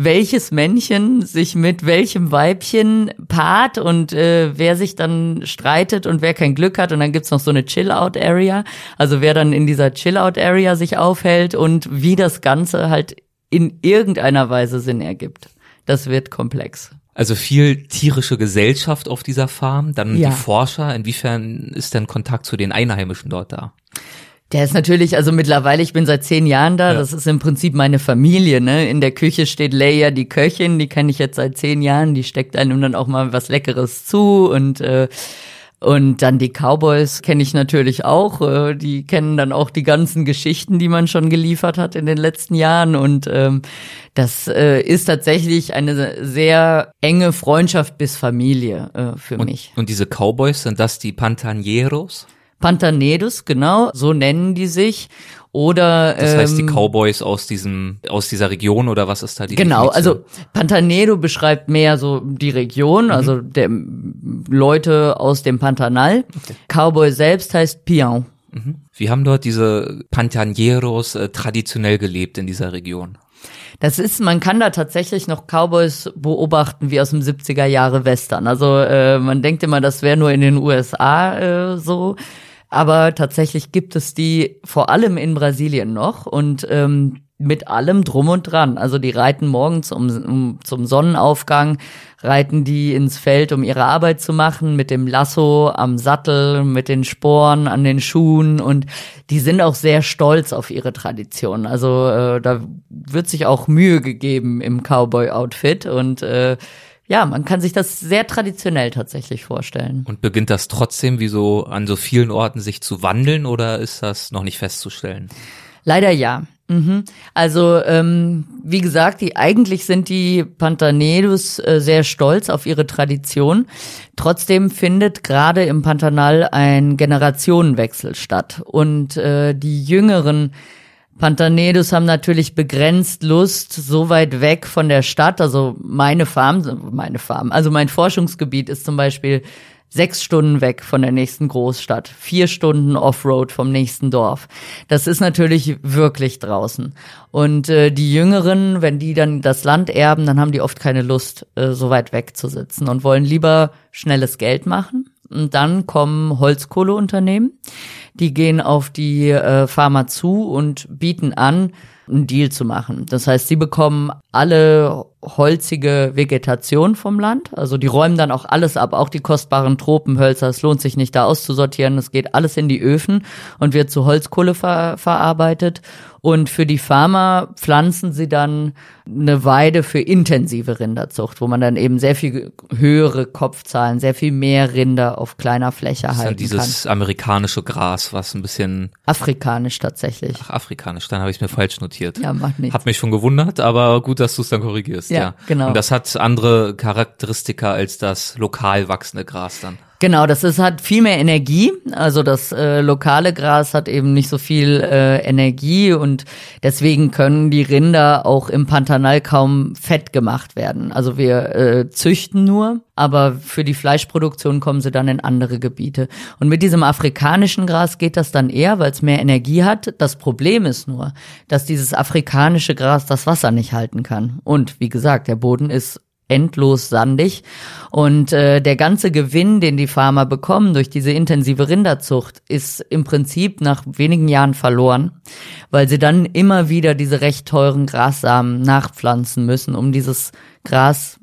welches Männchen sich mit welchem Weibchen paart und äh, wer sich dann streitet und wer kein Glück hat. Und dann gibt's noch so eine Chill-Out-Area, also wer dann in dieser Chill-Out-Area sich aufhält und wie das Ganze halt in irgendeiner Weise Sinn ergibt. Das wird komplex. Also viel tierische Gesellschaft auf dieser Farm, dann Ja. die Forscher. Inwiefern ist denn Kontakt zu den Einheimischen dort da? Der ist natürlich, also mittlerweile, ich bin seit zehn Jahren da, Ja. das ist im Prinzip meine Familie, ne? In der Küche steht Leia, die Köchin, die kenne ich jetzt seit zehn Jahren, die steckt einem dann auch mal was Leckeres zu und äh, und dann die Cowboys kenne ich natürlich auch. Äh, die kennen dann auch die ganzen Geschichten, die man schon geliefert hat in den letzten Jahren. Und ähm, das äh, ist tatsächlich eine sehr enge Freundschaft bis Familie äh, für Und, mich. und diese Cowboys, sind das die Pantaneros? Pantanedos, genau, so nennen die sich. Oder Das heißt die ähm, Cowboys aus diesem, aus dieser Region oder was ist da die Genau, Definition? also Pantanedo beschreibt mehr so die Region, Mhm. also der Leute aus dem Pantanal. Cowboy selbst heißt Pion. Wie haben dort diese Pantaneros äh, traditionell gelebt in dieser Region? Das ist, man kann da tatsächlich noch Cowboys beobachten wie aus dem 70er Jahre Western. Also äh, man denkt immer, das wäre nur in den USA äh, so. Aber tatsächlich gibt es die vor allem in Brasilien noch. Und ähm, mit allem drum und dran. Also die reiten morgens um, um, zum Sonnenaufgang, reiten die ins Feld, um ihre Arbeit zu machen, mit dem Lasso am Sattel, mit den Sporen an den Schuhen und die sind auch sehr stolz auf ihre Tradition. Also äh, da wird sich auch Mühe gegeben im Cowboy-Outfit und äh, ja, man kann sich das sehr traditionell tatsächlich vorstellen. Und beginnt das trotzdem, wie so an so vielen Orten, sich zu wandeln oder ist das noch nicht festzustellen? Leider ja. Mhm. Also ähm, wie gesagt, die eigentlich sind die Pantanedos äh, sehr stolz auf ihre Tradition. Trotzdem findet gerade im Pantanal ein Generationenwechsel statt und äh, die Jüngeren Pantanedos haben natürlich begrenzt Lust, so weit weg von der Stadt. Also meine Farm, meine Farm, also mein Forschungsgebiet ist zum Beispiel sechs Stunden weg von der nächsten Großstadt, vier Stunden Offroad vom nächsten Dorf. Das ist natürlich wirklich draußen. Und äh, die Jüngeren, wenn die dann das Land erben, dann haben die oft keine Lust, äh, so weit weg zu sitzen und wollen lieber schnelles Geld machen. Und dann kommen Holzkohleunternehmen, die gehen auf die äh, Farmer zu und bieten an, einen Deal zu machen. Das heißt, sie bekommen alle holzige Vegetation vom Land. Also die räumen dann auch alles ab, auch die kostbaren Tropenhölzer. Es lohnt sich nicht da auszusortieren. Es geht alles in die Öfen und wird zu Holzkohle ver verarbeitet. Und für die Farmer pflanzen sie dann eine Weide für intensive Rinderzucht, wo man dann eben sehr viel höhere Kopfzahlen, sehr viel mehr Rinder auf kleiner Fläche das halten ist dieses kann. amerikanische Gras, was ein bisschen afrikanisch tatsächlich. Ach, afrikanisch, dann habe ich mir falsch notiert. Ja, macht nichts. Hat mich schon gewundert, aber gut, dass du es dann korrigierst. Ja, ja, genau. Und das hat andere Charakteristika als das lokal wachsende Gras dann. Genau, das ist, hat viel mehr Energie. Also das äh, lokale Gras hat eben nicht so viel äh, Energie und deswegen können die Rinder auch im Pantanal kaum fett gemacht werden. Also wir äh, züchten nur, aber für die Fleischproduktion kommen sie dann in andere Gebiete. Und mit diesem afrikanischen Gras geht das dann eher, weil es mehr Energie hat. Das Problem ist nur, dass dieses afrikanische Gras das Wasser nicht halten kann. Und wie gesagt, der Boden ist endlos sandig. Und äh, der ganze Gewinn, den die Farmer bekommen durch diese intensive Rinderzucht, ist im Prinzip nach wenigen Jahren verloren, weil sie dann immer wieder diese recht teuren Grassamen nachpflanzen müssen, um dieses Gras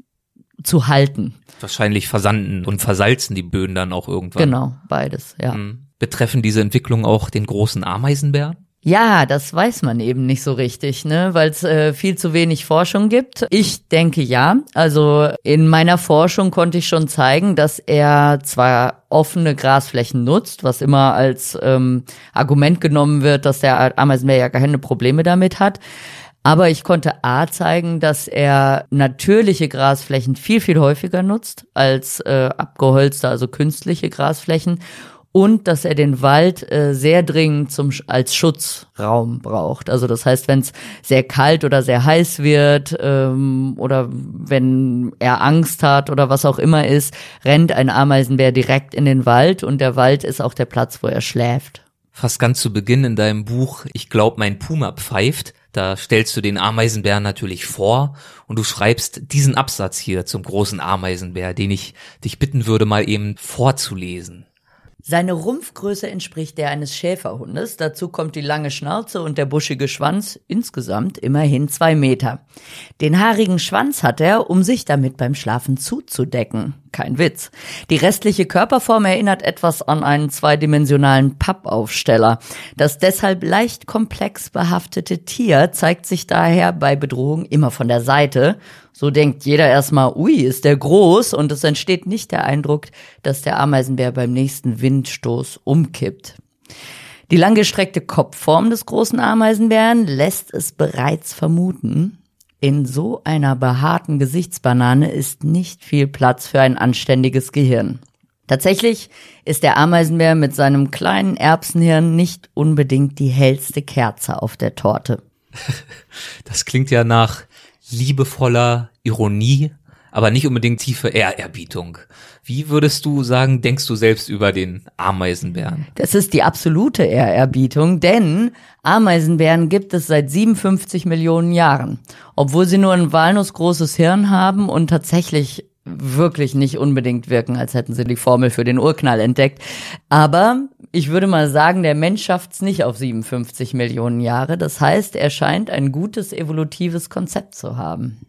zu halten. Wahrscheinlich versanden und versalzen die Böden dann auch irgendwann. Genau, beides, ja. Hm. Betreffen diese Entwicklung auch den großen Ameisenbär? Ja, das weiß man eben nicht so richtig, ne, weil es äh, viel zu wenig Forschung gibt. Ich denke ja. Also in meiner Forschung konnte ich schon zeigen, dass er zwar offene Grasflächen nutzt, was immer als ähm, Argument genommen wird, dass der Ameisenbär ja keine Probleme damit hat. Aber ich konnte A zeigen, dass er natürliche Grasflächen viel, viel häufiger nutzt als äh, abgeholzte, also künstliche Grasflächen und dass er den Wald äh, sehr dringend zum als Schutzraum braucht. Also das heißt, wenn es sehr kalt oder sehr heiß wird ähm, oder wenn er Angst hat oder was auch immer ist, rennt ein Ameisenbär direkt in den Wald und der Wald ist auch der Platz, wo er schläft. Fast ganz zu Beginn in deinem Buch Ich glaub, mein Puma pfeift, da stellst du den Ameisenbär natürlich vor und du schreibst diesen Absatz hier zum großen Ameisenbär, den ich dich bitten würde, mal eben vorzulesen. Seine Rumpfgröße entspricht der eines Schäferhundes. Dazu kommt die lange Schnauze und der buschige Schwanz, insgesamt immerhin zwei Meter. Den haarigen Schwanz hat er, um sich damit beim Schlafen zuzudecken. Kein Witz. Die restliche Körperform erinnert etwas an einen zweidimensionalen Pappaufsteller. Das deshalb leicht komplex behaftete Tier zeigt sich daher bei Bedrohung immer von der Seite. So denkt jeder erstmal, ui, ist der groß und es entsteht nicht der Eindruck, dass der Ameisenbär beim nächsten Windstoß umkippt. Die langgestreckte Kopfform des großen Ameisenbären lässt es bereits vermuten, in so einer behaarten Gesichtsbanane ist nicht viel Platz für ein anständiges Gehirn. Tatsächlich ist der Ameisenbär mit seinem kleinen Erbsenhirn nicht unbedingt die hellste Kerze auf der Torte. Das klingt ja nach liebevoller Ironie, aber nicht unbedingt tiefe Ehrerbietung. Wie würdest du sagen, denkst du selbst über den Ameisenbären? Das ist die absolute Ehrerbietung, denn Ameisenbären gibt es seit 57 Millionen Jahren. Obwohl sie nur ein walnussgroßes Hirn haben und tatsächlich wirklich nicht unbedingt wirken, als hätten sie die Formel für den Urknall entdeckt. Aber ich würde mal sagen, der Mensch schafft's nicht auf 57 Millionen Jahre. Das heißt, er scheint ein gutes evolutives Konzept zu haben.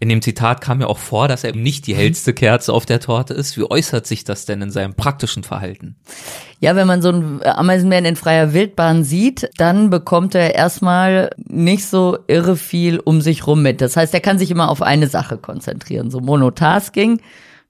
In dem Zitat kam ja auch vor, dass er eben nicht die hellste Kerze auf der Torte ist. Wie äußert sich das denn in seinem praktischen Verhalten? Ja, wenn man so einen Ameisenbären in freier Wildbahn sieht, dann bekommt er erstmal nicht so irre viel um sich rum mit. Das heißt, er kann sich immer auf eine Sache konzentrieren. So Monotasking.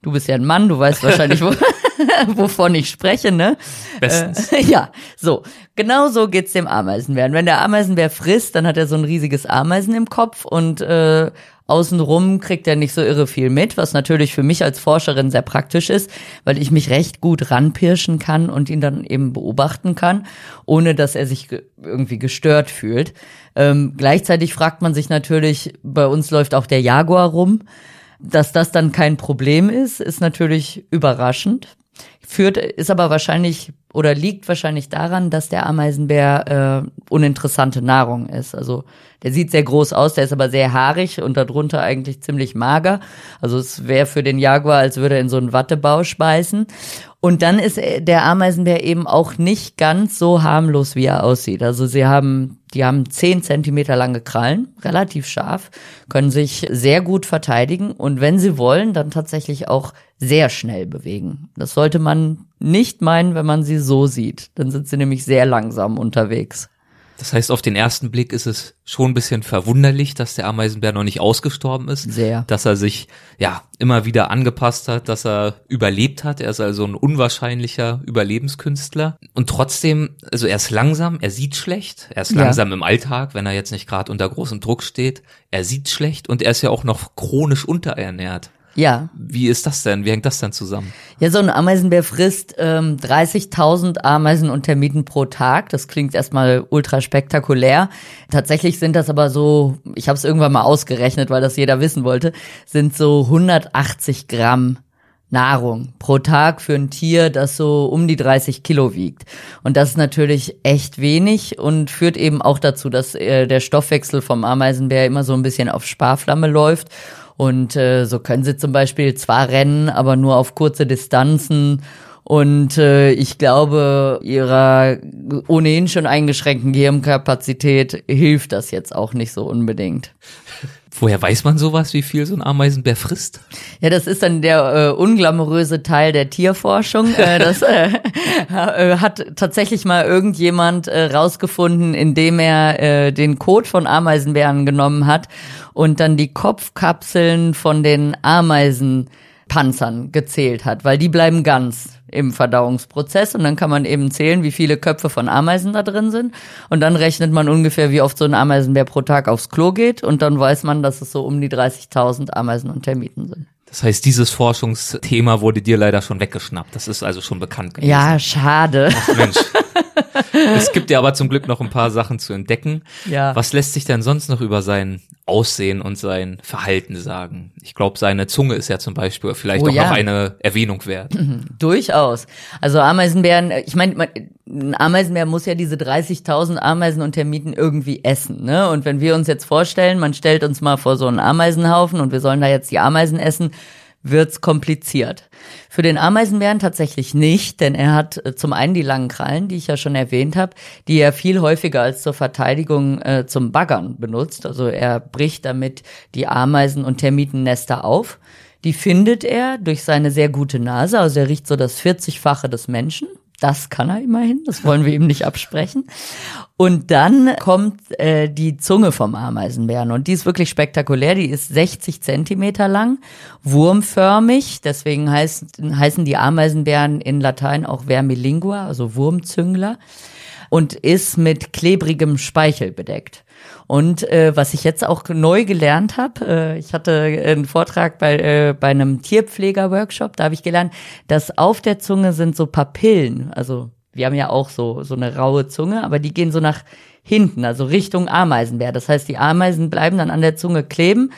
Du bist ja ein Mann, du weißt wahrscheinlich, wo, wovon ich spreche, ne? Bestens. Äh, ja, so. Genau so geht's dem Ameisenbären. Wenn der Ameisenbär frisst, dann hat er so ein riesiges Ameisen im Kopf und äh, Außenrum kriegt er nicht so irre viel mit, was natürlich für mich als Forscherin sehr praktisch ist, weil ich mich recht gut ranpirschen kann und ihn dann eben beobachten kann, ohne dass er sich irgendwie gestört fühlt. Ähm, gleichzeitig fragt man sich natürlich, bei uns läuft auch der Jaguar rum. Dass das dann kein Problem ist, ist natürlich überraschend. Führt, ist aber wahrscheinlich oder liegt wahrscheinlich daran, dass der Ameisenbär äh, uninteressante Nahrung ist. Also der sieht sehr groß aus, der ist aber sehr haarig und darunter eigentlich ziemlich mager. Also es wäre für den Jaguar, als würde er in so einen Wattebausch beißen. Und dann ist der Ameisenbär eben auch nicht ganz so harmlos, wie er aussieht. Also sie haben, die haben zehn Zentimeter lange Krallen, relativ scharf, können sich sehr gut verteidigen und wenn sie wollen, dann tatsächlich auch sehr schnell bewegen. Das sollte man nicht meinen, wenn man sie so sieht. Dann sind sie nämlich sehr langsam unterwegs. Das heißt, auf den ersten Blick ist es schon ein bisschen verwunderlich, dass der Ameisenbär noch nicht ausgestorben ist. Sehr. Dass er sich, ja, immer wieder angepasst hat, dass er überlebt hat. Er ist also ein unwahrscheinlicher Überlebenskünstler. Und trotzdem, also er ist langsam, er sieht schlecht. Er ist Ja. langsam im Alltag, wenn er jetzt nicht gerade unter großem Druck steht. Er sieht schlecht und er ist ja auch noch chronisch unterernährt. Ja, Wie ist das denn? Wie hängt das denn zusammen? Ja, so ein Ameisenbär frisst ähm, 30.000 Ameisen und Termiten pro Tag. Das klingt erstmal ultra spektakulär. Tatsächlich sind das aber so, ich habe es irgendwann mal ausgerechnet, weil das jeder wissen wollte, sind so 180 Gramm Nahrung pro Tag für ein Tier, das so um die 30 Kilo wiegt. Und das ist natürlich echt wenig und führt eben auch dazu, dass äh, der Stoffwechsel vom Ameisenbär immer so ein bisschen auf Sparflamme läuft. Und äh, so können sie zum Beispiel zwar rennen, aber nur auf kurze Distanzen. Und äh, ich glaube, ihrer ohnehin schon eingeschränkten Gehirnkapazität hilft das jetzt auch nicht so unbedingt. Woher weiß man sowas, wie viel so ein Ameisenbär frisst? Ja, das ist dann der äh, unglamouröse Teil der Tierforschung. Äh, das äh, äh, hat tatsächlich mal irgendjemand äh, rausgefunden, indem er äh, den Kot von Ameisenbären genommen hat und dann die Kopfkapseln von den Ameisenpanzern gezählt hat, weil die bleiben ganz im Verdauungsprozess und dann kann man eben zählen, wie viele Köpfe von Ameisen da drin sind und dann rechnet man ungefähr, wie oft so ein Ameisenbär pro Tag aufs Klo geht und dann weiß man, dass es so um die 30.000 Ameisen und Termiten sind. Das heißt, dieses Forschungsthema wurde dir leider schon weggeschnappt. Das ist also schon bekannt gewesen. Ja, schade. Mensch. es gibt ja aber zum Glück noch ein paar Sachen zu entdecken. Ja. Was lässt sich denn sonst noch über sein Aussehen und sein Verhalten sagen? Ich glaube, seine Zunge ist ja zum Beispiel vielleicht Oh auch ja. noch eine Erwähnung wert. Durchaus. Also Ameisenbären, ich meine, ein Ameisenbär muss ja diese 30.000 Ameisen und Termiten irgendwie essen, ne? Und wenn wir uns jetzt vorstellen, man stellt uns mal vor so einen Ameisenhaufen und wir sollen da jetzt die Ameisen essen, wird's kompliziert. Für den Ameisenbären tatsächlich nicht, denn er hat äh, zum einen die langen Krallen, die ich ja schon erwähnt habe, die er viel häufiger als zur Verteidigung äh, zum Baggern benutzt. Also er bricht damit die Ameisen- und Termitennester auf. Die findet er durch seine sehr gute Nase, also er riecht so das 40-fache des Menschen. Das kann er immerhin, das wollen wir ihm nicht absprechen. Und dann kommt äh, die Zunge vom Ameisenbären und die ist wirklich spektakulär. Die ist 60 Zentimeter lang, wurmförmig. Deswegen heißt, heißen die Ameisenbären in Latein auch Vermilingua, also Wurmzüngler und ist mit klebrigem Speichel bedeckt. Und äh, was ich jetzt auch neu gelernt habe, äh, ich hatte einen Vortrag bei, äh, bei einem Tierpfleger-Workshop, da habe ich gelernt, dass auf der Zunge sind so Papillen, also wir haben ja auch so, so eine raue Zunge, aber die gehen so nach hinten, also Richtung Ameisenbär. Das heißt, die Ameisen bleiben dann an der Zunge kleben,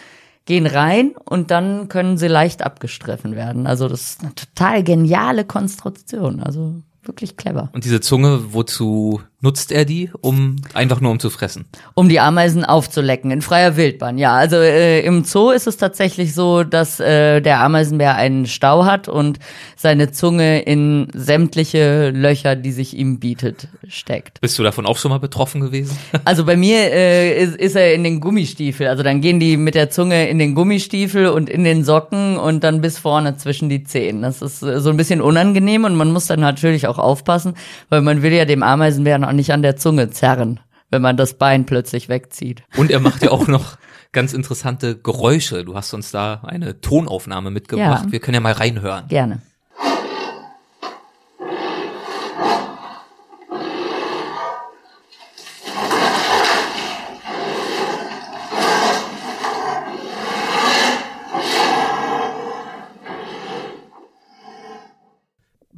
gehen rein und dann können sie leicht abgestriffen werden. Also das ist eine total geniale Konstruktion, also wirklich clever. Und diese Zunge, wozu Nutzt er die, um einfach nur um zu fressen? Um die Ameisen aufzulecken in freier Wildbahn. Ja, also äh, im Zoo ist es tatsächlich so, dass äh, der Ameisenbär einen Stau hat und seine Zunge in sämtliche Löcher, die sich ihm bietet, steckt. Bist du davon auch schon mal betroffen gewesen? Also bei mir äh, ist, ist er in den Gummistiefel. Also dann gehen die mit der Zunge in den Gummistiefel und in den Socken und dann bis vorne zwischen die Zehen. Das ist äh, so ein bisschen unangenehm und man muss dann natürlich auch aufpassen, weil man will ja dem Ameisenbären auch nicht an der Zunge zerren, wenn man das Bein plötzlich wegzieht. Und er macht ja auch noch ganz interessante Geräusche. Du hast uns da eine Tonaufnahme mitgebracht. Ja. Wir können ja mal reinhören. Gerne.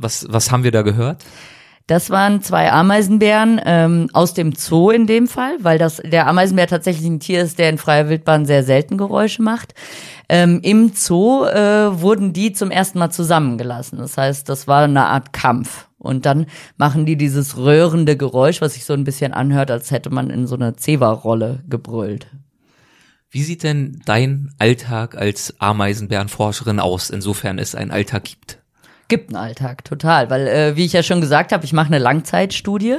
Was, was haben wir da gehört? Das waren zwei Ameisenbären ähm, aus dem Zoo in dem Fall, weil das der Ameisenbär tatsächlich ein Tier ist, der in freier Wildbahn sehr selten Geräusche macht. Ähm, Im Zoo äh, wurden die zum ersten Mal zusammengelassen. Das heißt, das war eine Art Kampf. Und dann machen die dieses röhrende Geräusch, was sich so ein bisschen anhört, als hätte man in so einer Zewa-Rolle gebrüllt. Wie sieht denn dein Alltag als Ameisenbärenforscherin aus, insofern es einen Alltag gibt? Gibt einen Alltag, total. Weil, äh, wie ich ja schon gesagt habe, ich mache eine Langzeitstudie.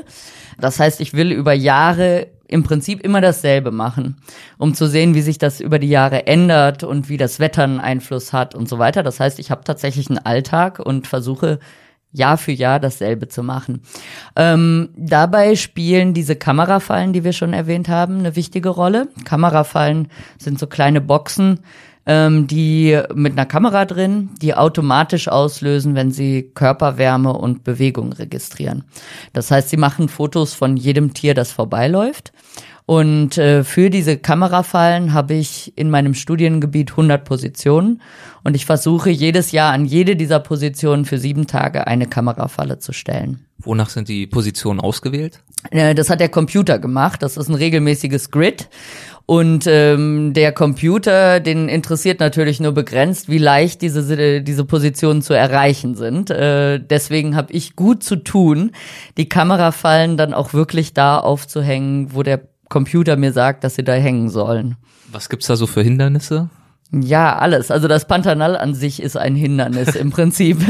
Das heißt, ich will über Jahre im Prinzip immer dasselbe machen, um zu sehen, wie sich das über die Jahre ändert und wie das Wetter einen Einfluss hat und so weiter. Das heißt, ich habe tatsächlich einen Alltag und versuche Jahr für Jahr dasselbe zu machen. Ähm, dabei spielen diese Kamerafallen, die wir schon erwähnt haben, eine wichtige Rolle. Kamerafallen sind so kleine Boxen, ähm, die mit einer Kamera drin, die automatisch auslösen, wenn sie Körperwärme und Bewegung registrieren. Das heißt, sie machen Fotos von jedem Tier, das vorbeiläuft. Und äh, für diese Kamerafallen habe ich in meinem Studiengebiet 100 Positionen und ich versuche jedes Jahr an jede dieser Positionen für sieben Tage eine Kamerafalle zu stellen. Wonach sind die Positionen ausgewählt? Äh, Das hat der Computer gemacht. Das ist ein regelmäßiges Grid. Und ähm, der Computer, den interessiert natürlich nur begrenzt, wie leicht diese, diese Positionen zu erreichen sind. Äh, deswegen habe ich gut zu tun, die Kamerafallen dann auch wirklich da aufzuhängen, wo der Computer mir sagt, dass sie da hängen sollen. Was gibt's da so für Hindernisse? Ja, alles. Also das Pantanal an sich ist ein Hindernis im Prinzip.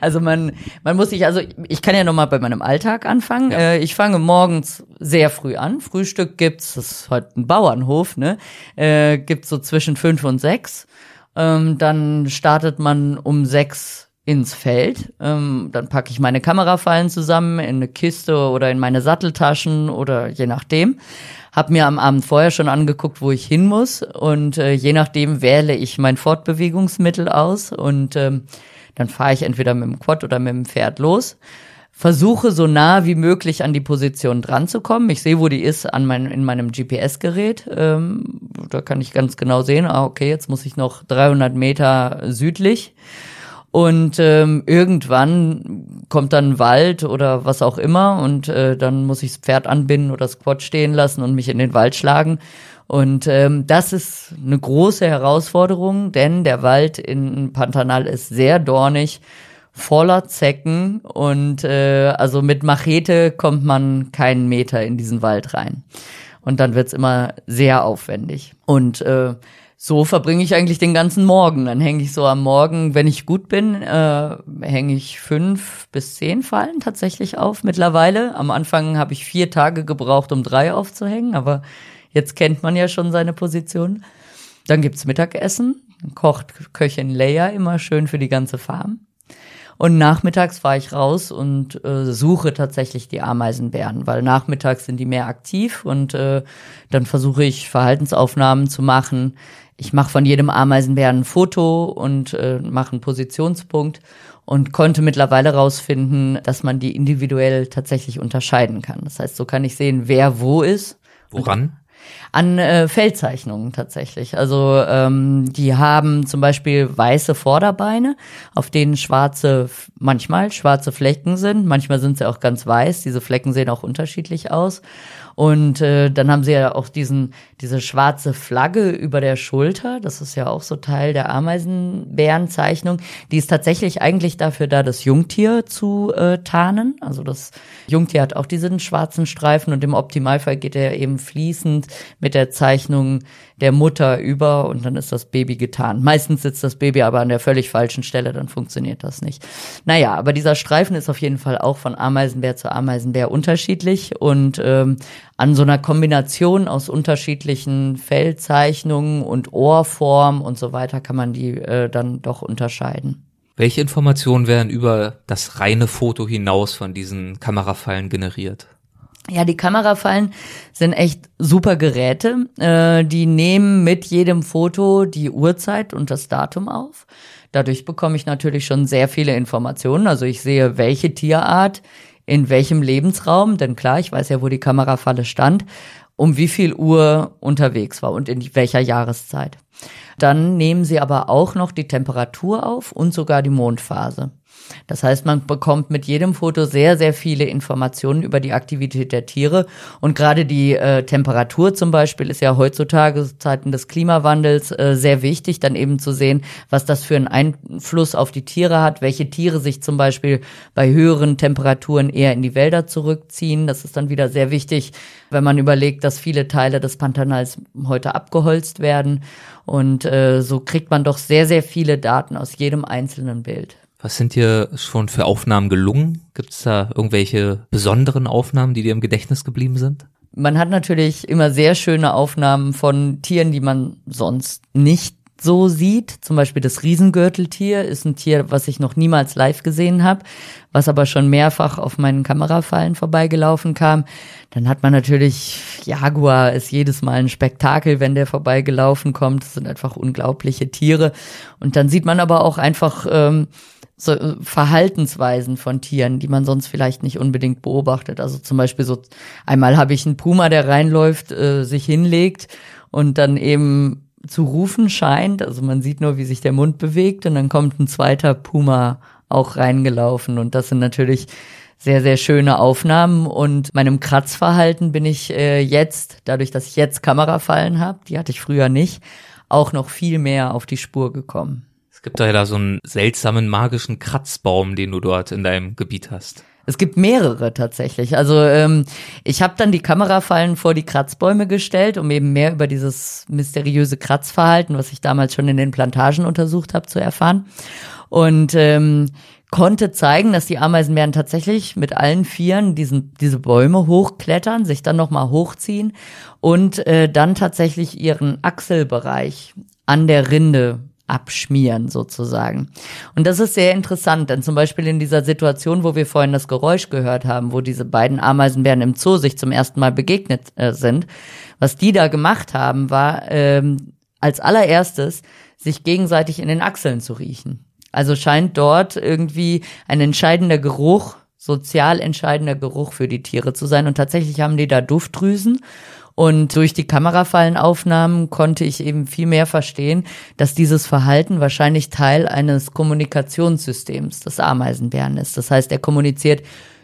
Also man, man muss sich, also ich kann ja nochmal bei meinem Alltag anfangen. Ja. Äh, Ich fange morgens sehr früh an. Frühstück gibt's, das ist heute ein Bauernhof, ne? Äh, gibt's so zwischen fünf und sechs. Ähm, dann startet man um sechs ins Feld. Ähm, dann packe ich meine Kamerafallen zusammen in eine Kiste oder in meine Satteltaschen oder je nachdem. Hab mir am Abend vorher schon angeguckt, wo ich hin muss und äh, je nachdem wähle ich mein Fortbewegungsmittel aus und ähm, dann fahre ich entweder mit dem Quad oder mit dem Pferd los. Versuche so nah wie möglich an die Position dran zu kommen. Ich sehe, wo die ist an mein, in meinem GPS-Gerät. Ähm, da kann ich ganz genau sehen, ah, okay, jetzt muss ich noch 300 Meter südlich. Und ähm, irgendwann kommt dann ein Wald oder was auch immer und äh, dann muss ich das Pferd anbinden oder das Quad stehen lassen und mich in den Wald schlagen. Und ähm, das ist eine große Herausforderung, denn der Wald in Pantanal ist sehr dornig, voller Zecken und äh, also mit Machete kommt man keinen Meter in diesen Wald rein. Und dann wird's immer sehr aufwendig. Und äh, so verbringe ich eigentlich den ganzen Morgen. Dann hänge ich so am Morgen, wenn ich gut bin, äh, hänge ich fünf bis zehn Fallen tatsächlich auf mittlerweile. Am Anfang habe ich vier Tage gebraucht, um drei aufzuhängen, aber jetzt kennt man ja schon seine Position. Dann gibt's Mittagessen, kocht Köchin Leia immer schön für die ganze Farm. Und nachmittags fahre ich raus und äh, suche tatsächlich die Ameisenbären, weil nachmittags sind die mehr aktiv und äh, dann versuche ich Verhaltensaufnahmen zu machen. Ich mache von jedem Ameisenbären ein Foto und äh, mache einen Positionspunkt und konnte mittlerweile rausfinden, dass man die individuell tatsächlich unterscheiden kann. Das heißt, so kann ich sehen, wer wo ist. Woran? An äh, Feldzeichnungen tatsächlich. Also ähm, die haben zum Beispiel weiße Vorderbeine, auf denen schwarze, manchmal schwarze Flecken sind. Manchmal sind sie auch ganz weiß. Diese Flecken sehen auch unterschiedlich aus. Und äh, dann haben sie ja auch diesen, diese schwarze Flagge über der Schulter. Das ist ja auch so Teil der Ameisenbärenzeichnung. Die ist tatsächlich eigentlich dafür da, das Jungtier zu äh, tarnen. Also das Jungtier hat auch diesen schwarzen Streifen und im Optimalfall geht er eben fließend mit der Zeichnung der Mutter über und dann ist das Baby getan. Meistens sitzt das Baby aber an der völlig falschen Stelle, dann funktioniert das nicht. Naja, aber dieser Streifen ist auf jeden Fall auch von Ameisenbär zu Ameisenbär unterschiedlich und ähm, an so einer Kombination aus unterschiedlichen Fellzeichnungen und Ohrform und so weiter kann man die äh, dann doch unterscheiden. Welche Informationen werden über das reine Foto hinaus von diesen Kamerafallen generiert? Ja, die Kamerafallen sind echt super Geräte. Äh, die nehmen mit jedem Foto die Uhrzeit und das Datum auf. Dadurch bekomme ich natürlich schon sehr viele Informationen. Also ich sehe, welche Tierart in welchem Lebensraum, denn klar, ich weiß ja, wo die Kamerafalle stand, um wie viel Uhr unterwegs war und in welcher Jahreszeit. Dann nehmen sie aber auch noch die Temperatur auf und sogar die Mondphase. Das heißt, man bekommt mit jedem Foto sehr, sehr viele Informationen über die Aktivität der Tiere. Und gerade die äh, Temperatur zum Beispiel ist ja heutzutage Zeiten des Klimawandels äh, sehr wichtig, dann eben zu sehen, was das für einen Einfluss auf die Tiere hat, welche Tiere sich zum Beispiel bei höheren Temperaturen eher in die Wälder zurückziehen. Das ist dann wieder sehr wichtig, wenn man überlegt, dass viele Teile des Pantanals heute abgeholzt werden. Und äh, so kriegt man doch sehr, sehr viele Daten aus jedem einzelnen Bild. Was sind dir schon für Aufnahmen gelungen? Gibt es da irgendwelche besonderen Aufnahmen, die dir im Gedächtnis geblieben sind? Man hat natürlich immer sehr schöne Aufnahmen von Tieren, die man sonst nicht so sieht. Zum Beispiel das Riesengürteltier ist ein Tier, was ich noch niemals live gesehen habe, was aber schon mehrfach auf meinen Kamerafallen vorbeigelaufen kam. Dann hat man natürlich, Jaguar ist jedes Mal ein Spektakel, wenn der vorbeigelaufen kommt. Das sind einfach unglaubliche Tiere. Und dann sieht man aber auch einfach ähm, so äh, Verhaltensweisen von Tieren, die man sonst vielleicht nicht unbedingt beobachtet. Also zum Beispiel so, einmal habe ich einen Puma, der reinläuft, äh, sich hinlegt und dann eben zu rufen scheint. Also man sieht nur, wie sich der Mund bewegt und dann kommt ein zweiter Puma auch reingelaufen. Und das sind natürlich sehr, sehr schöne Aufnahmen. Und meinem Kratzverhalten bin ich äh, jetzt, dadurch, dass ich jetzt Kamerafallen habe, die hatte ich früher nicht, auch noch viel mehr auf die Spur gekommen. Es gibt da ja so einen seltsamen magischen Kratzbaum, den du dort in deinem Gebiet hast. Es gibt mehrere tatsächlich. Also ähm, ich habe dann die Kamerafallen vor die Kratzbäume gestellt, um eben mehr über dieses mysteriöse Kratzverhalten, was ich damals schon in den Plantagen untersucht habe, zu erfahren. Und ähm, konnte zeigen, dass die Ameisenbären tatsächlich mit allen Vieren diesen, diese Bäume hochklettern, sich dann nochmal hochziehen und äh, dann tatsächlich ihren Achselbereich an der Rinde abschmieren sozusagen. Und das ist sehr interessant, denn zum Beispiel in dieser Situation, wo wir vorhin das Geräusch gehört haben, wo diese beiden Ameisenbären im Zoo sich zum ersten Mal begegnet äh, sind, was die da gemacht haben, war ähm, als allererstes sich gegenseitig in den Achseln zu riechen. Also scheint dort irgendwie ein entscheidender Geruch, sozial entscheidender Geruch für die Tiere zu sein. Und tatsächlich haben die da Duftdrüsen und durch die Kamerafallenaufnahmen konnte ich eben viel mehr verstehen, dass dieses Verhalten wahrscheinlich Teil eines Kommunikationssystems des Ameisenbären ist. Das heißt, er kommuniziert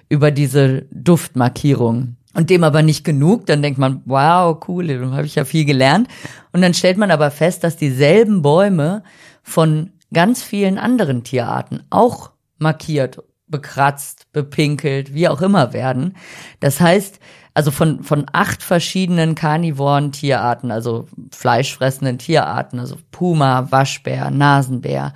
über diese Duftmarkierung. Und dem aber nicht genug, dann denkt man, wow, cool, dann habe ich ja viel gelernt. Und dann stellt man aber fest, dass dieselben Bäume von ganz vielen anderen Tierarten auch markiert, bekratzt, bepinkelt, wie auch immer werden. Das heißt, also von, von acht verschiedenen karnivoren Tierarten, also fleischfressenden Tierarten, also Puma, Waschbär, Nasenbär,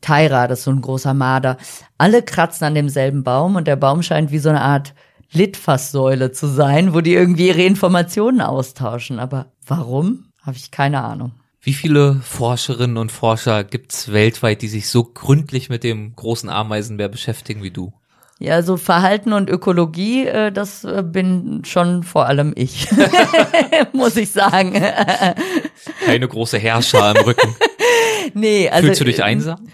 Taira, das ist so ein großer Marder. Alle kratzen an demselben Baum und der Baum scheint wie so eine Art Litfaßsäule zu sein, wo die irgendwie ihre Informationen austauschen. Aber warum? Habe ich keine Ahnung. Wie viele Forscherinnen und Forscher gibt's weltweit, die sich so gründlich mit dem großen Ameisenbär beschäftigen wie du? Ja, so Verhalten und Ökologie, äh, das äh, bin schon vor allem ich, muss ich sagen. Keine große Herrscher im Rücken. Nee, also. Fühlst du dich einsam?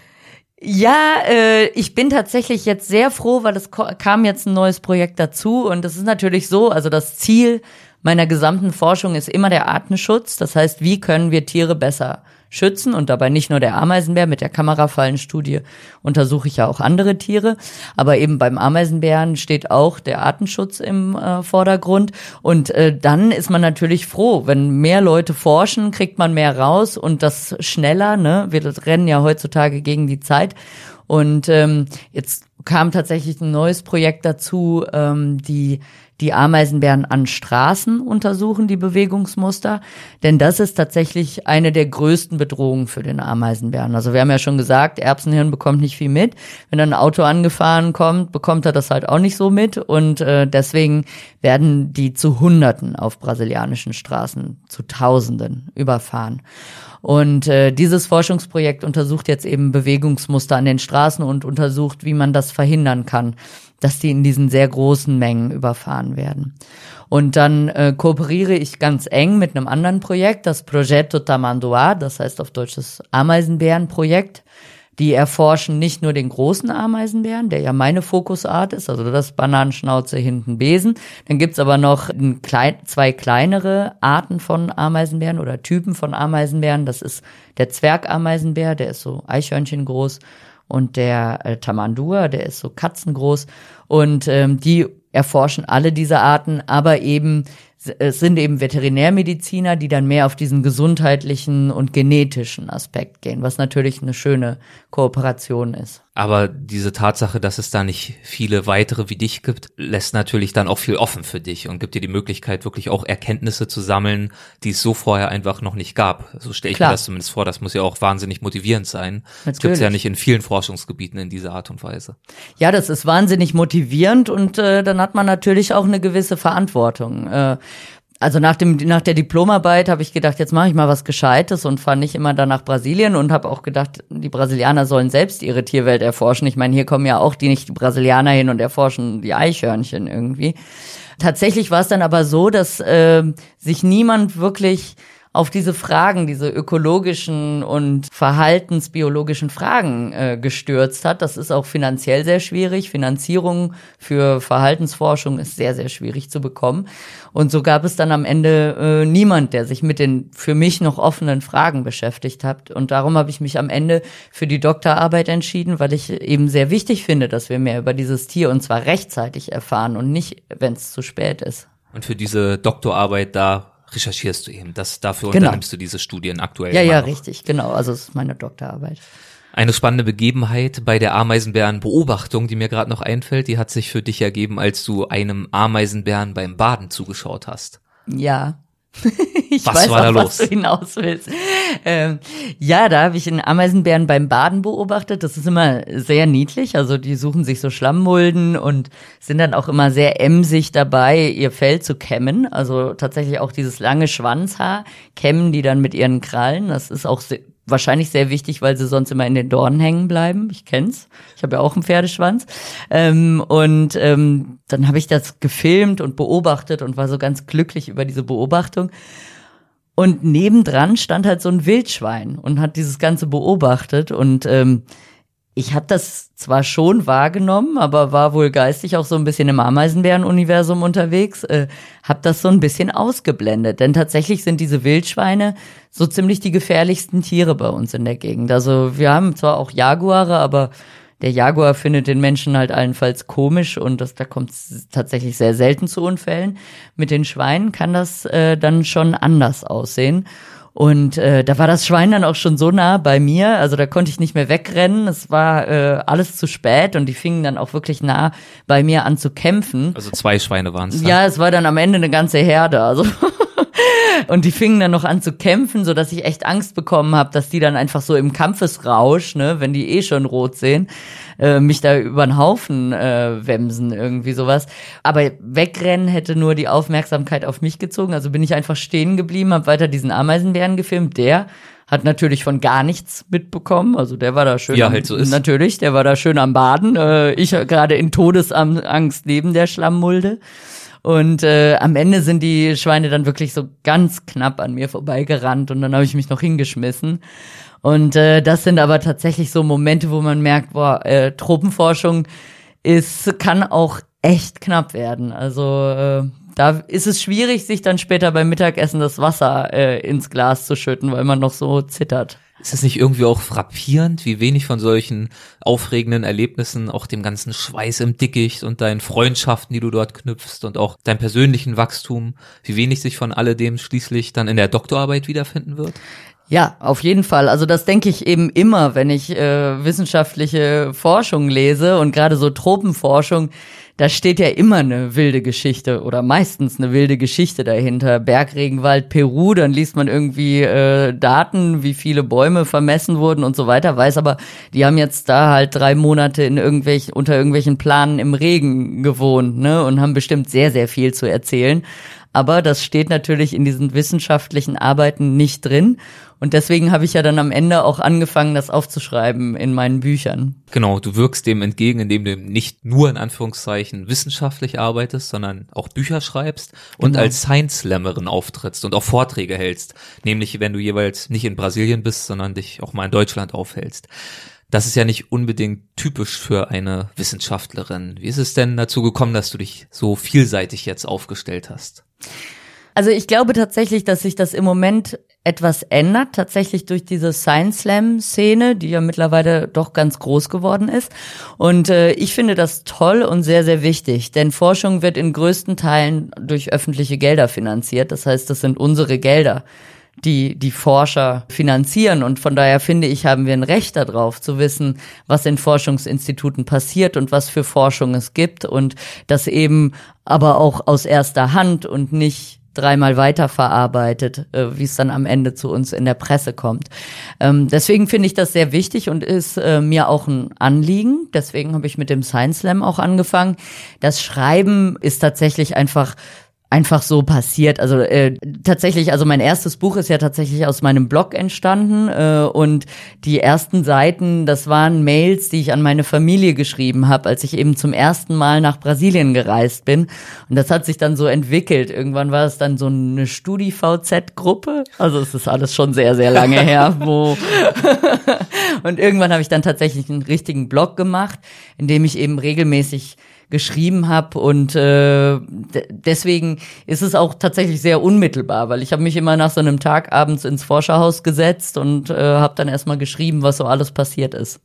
Ja, äh, ich bin tatsächlich jetzt sehr froh, weil es kam jetzt ein neues Projekt dazu und es ist natürlich so, also das Ziel meiner gesamten Forschung ist immer der Artenschutz. Das heißt, wie können wir Tiere besser schützen und dabei nicht nur der Ameisenbär. Mit der Kamerafallenstudie untersuche ich ja auch andere Tiere, aber eben beim Ameisenbären steht auch der Artenschutz im äh, Vordergrund und äh, dann ist man natürlich froh, wenn mehr Leute forschen, kriegt man mehr raus und das schneller. Ne? Wir rennen ja heutzutage gegen die Zeit und ähm, jetzt kam tatsächlich ein neues Projekt dazu, ähm, die die Ameisenbären an Straßen untersuchen, die Bewegungsmuster. Denn das ist tatsächlich eine der größten Bedrohungen für den Ameisenbären. Also wir haben ja schon gesagt, Erbsenhirn bekommt nicht viel mit. Wenn ein Auto angefahren kommt, bekommt er das halt auch nicht so mit. Und äh, deswegen werden die zu Hunderten auf brasilianischen Straßen, zu Tausenden überfahren. Und äh, dieses Forschungsprojekt untersucht jetzt eben Bewegungsmuster an den Straßen und untersucht, wie man das verhindern kann, dass die in diesen sehr großen Mengen überfahren werden. Und dann äh, kooperiere ich ganz eng mit einem anderen Projekt, das Progetto Tamanduá, das heißt auf Deutsch das Ameisenbärenprojekt. Die erforschen nicht nur den großen Ameisenbären, der ja meine Fokusart ist, also das Bananenschnauze hinten Besen. Dann gibt's aber noch klein, zwei kleinere Arten von Ameisenbären oder Typen von Ameisenbären. Das ist der Zwergameisenbär, der ist so Eichhörnchen groß und der äh, Tamandua, der ist so katzengroß. Und ähm, die erforschen alle diese Arten, aber eben es sind eben Veterinärmediziner, die dann mehr auf diesen gesundheitlichen und genetischen Aspekt gehen, was natürlich eine schöne Kooperation ist. Aber diese Tatsache, dass es da nicht viele weitere wie dich gibt, lässt natürlich dann auch viel offen für dich und gibt dir die Möglichkeit, wirklich auch Erkenntnisse zu sammeln, die es so vorher einfach noch nicht gab. So stelle ich Klar. mir das zumindest vor. Das muss ja auch wahnsinnig motivierend sein. Das gibt es ja nicht in vielen Forschungsgebieten in dieser Art und Weise. Ja, das ist wahnsinnig motivierend und äh, dann hat man natürlich auch eine gewisse Verantwortung. Äh, also nach dem nach der Diplomarbeit habe ich gedacht, jetzt mache ich mal was Gescheites und fahre nicht immer dann nach Brasilien und habe auch gedacht, die Brasilianer sollen selbst ihre Tierwelt erforschen. Ich meine, hier kommen ja auch die nicht die Brasilianer hin und erforschen die Eichhörnchen irgendwie. Tatsächlich war es dann aber so, dass äh, sich niemand wirklich auf diese Fragen, diese ökologischen und verhaltensbiologischen Fragen äh, gestürzt hat. Das ist auch finanziell sehr schwierig. Finanzierung für Verhaltensforschung ist sehr, sehr schwierig zu bekommen. Und so gab es dann am Ende äh, niemand, der sich mit den für mich noch offenen Fragen beschäftigt hat. Und darum habe ich mich am Ende für die Doktorarbeit entschieden, weil ich eben sehr wichtig finde, dass wir mehr über dieses Tier und zwar rechtzeitig erfahren und nicht, wenn es zu spät ist. Und für diese Doktorarbeit da recherchierst du eben. Das, dafür genau. unternimmst du diese Studien aktuell. Ja, ja, noch. richtig, genau. Also es ist meine Doktorarbeit. Eine spannende Begebenheit bei der Ameisenbärenbeobachtung, die mir gerade noch einfällt, die hat sich für dich ergeben, als du einem Ameisenbären beim Baden zugeschaut hast. Ja. ich was weiß war auch, da los? was du hinaus willst. Ähm, ja, da habe ich einen Ameisenbären beim Baden beobachtet. Das ist immer sehr niedlich. Also die suchen sich so Schlammmulden und sind dann auch immer sehr emsig dabei, ihr Fell zu kämmen. Also tatsächlich auch dieses lange Schwanzhaar kämmen die dann mit ihren Krallen. Das ist auch sehr, wahrscheinlich sehr wichtig, weil sie sonst immer in den Dornen hängen bleiben. Ich kenn's. Ich habe ja auch einen Pferdeschwanz. Ähm, und ähm, dann habe ich das gefilmt und beobachtet und war so ganz glücklich über diese Beobachtung. Und nebendran stand halt so ein Wildschwein und hat dieses Ganze beobachtet und ähm, ich habe das zwar schon wahrgenommen, aber war wohl geistig auch so ein bisschen im Ameisenbären-Universum unterwegs, äh, habe das so ein bisschen ausgeblendet. Denn tatsächlich sind diese Wildschweine so ziemlich die gefährlichsten Tiere bei uns in der Gegend. Also wir haben zwar auch Jaguare, aber der Jaguar findet den Menschen halt allenfalls komisch und das, da kommt tatsächlich sehr selten zu Unfällen. Mit den Schweinen kann das äh, dann schon anders aussehen. Und äh, da war das Schwein dann auch schon so nah bei mir, also da konnte ich nicht mehr wegrennen. Es war äh, alles zu spät und die fingen dann auch wirklich nah bei mir an zu kämpfen. Also zwei Schweine waren es. Ja, es war dann am Ende eine ganze Herde. Also und die fingen dann noch an zu kämpfen, so dass ich echt Angst bekommen habe, dass die dann einfach so im Kampfesrausch, ne, wenn die eh schon rot sehen, äh, mich da über den Haufen äh, wemsen, irgendwie sowas. Aber wegrennen hätte nur die Aufmerksamkeit auf mich gezogen. Also bin ich einfach stehen geblieben, habe weiter diesen Ameisenbären gefilmt. Der hat natürlich von gar nichts mitbekommen. Also der war da schön. Ja, am, halt so ist. Natürlich, der war da schön am Baden. Äh, ich gerade in Todesangst neben der Schlammmulde. Und äh, am Ende sind die Schweine dann wirklich so ganz knapp an mir vorbeigerannt und dann habe ich mich noch hingeschmissen. Und äh, das sind aber tatsächlich so Momente, wo man merkt, boah, äh, Tropenforschung ist, kann auch echt knapp werden. Also äh, da ist es schwierig, sich dann später beim Mittagessen das Wasser äh, ins Glas zu schütten, weil man noch so zittert. Ist es nicht irgendwie auch frappierend, wie wenig von solchen aufregenden Erlebnissen, auch dem ganzen Schweiß im Dickicht und deinen Freundschaften, die du dort knüpfst und auch deinem persönlichen Wachstum, wie wenig sich von alledem schließlich dann in der Doktorarbeit wiederfinden wird? Ja, auf jeden Fall. Also das denke ich eben immer, wenn ich äh, wissenschaftliche Forschung lese und gerade so Tropenforschung, da steht ja immer eine wilde Geschichte oder meistens eine wilde Geschichte dahinter. Bergregenwald Peru, dann liest man irgendwie äh, Daten, wie viele Bäume vermessen wurden und so weiter, weiß aber, die haben jetzt da halt drei Monate in irgendwelchen, unter irgendwelchen Planen im Regen gewohnt, ne, und haben bestimmt sehr, sehr viel zu erzählen. Aber das steht natürlich in diesen wissenschaftlichen Arbeiten nicht drin. Und deswegen habe ich ja dann am Ende auch angefangen, das aufzuschreiben in meinen Büchern. Genau, du wirkst dem entgegen, indem du nicht nur in Anführungszeichen wissenschaftlich arbeitest, sondern auch Bücher schreibst und Genau. als Science-Slammerin auftrittst und auch Vorträge hältst. Nämlich, wenn du jeweils nicht in Brasilien bist, sondern dich auch mal in Deutschland aufhältst. Das ist ja nicht unbedingt typisch für eine Wissenschaftlerin. Wie ist es denn dazu gekommen, dass du dich so vielseitig jetzt aufgestellt hast? Also ich glaube tatsächlich, dass sich das im Moment etwas ändert, tatsächlich durch diese Science Slam Szene, die ja mittlerweile doch ganz groß geworden ist. Und äh, ich finde das toll und sehr, sehr wichtig, denn Forschung wird in größten Teilen durch öffentliche Gelder finanziert. Das heißt, das sind unsere Gelder die die Forscher finanzieren. Und von daher finde ich, haben wir ein Recht darauf zu wissen, was in Forschungsinstituten passiert und was für Forschung es gibt und das eben aber auch aus erster Hand und nicht dreimal weiterverarbeitet, äh, wie es dann am Ende zu uns in der Presse kommt. Ähm, deswegen finde ich das sehr wichtig und ist äh, mir auch ein Anliegen. Deswegen habe ich mit dem Science Slam auch angefangen. Das Schreiben ist tatsächlich einfach einfach so passiert. Also äh, tatsächlich, also mein erstes Buch ist ja tatsächlich aus meinem Blog entstanden äh, und die ersten Seiten, das waren Mails, die ich an meine Familie geschrieben habe, als ich eben zum ersten Mal nach Brasilien gereist bin. Und das hat sich dann so entwickelt. Irgendwann war es dann so eine Studi-VZ-Gruppe. Also es ist alles schon sehr, sehr lange her, wo und irgendwann habe ich dann tatsächlich einen richtigen Blog gemacht, in dem ich eben regelmäßig geschrieben habe und äh, de- deswegen ist es auch tatsächlich sehr unmittelbar, weil ich habe mich immer nach so einem Tag abends ins Forscherhaus gesetzt und äh, habe dann erstmal geschrieben, was so alles passiert ist.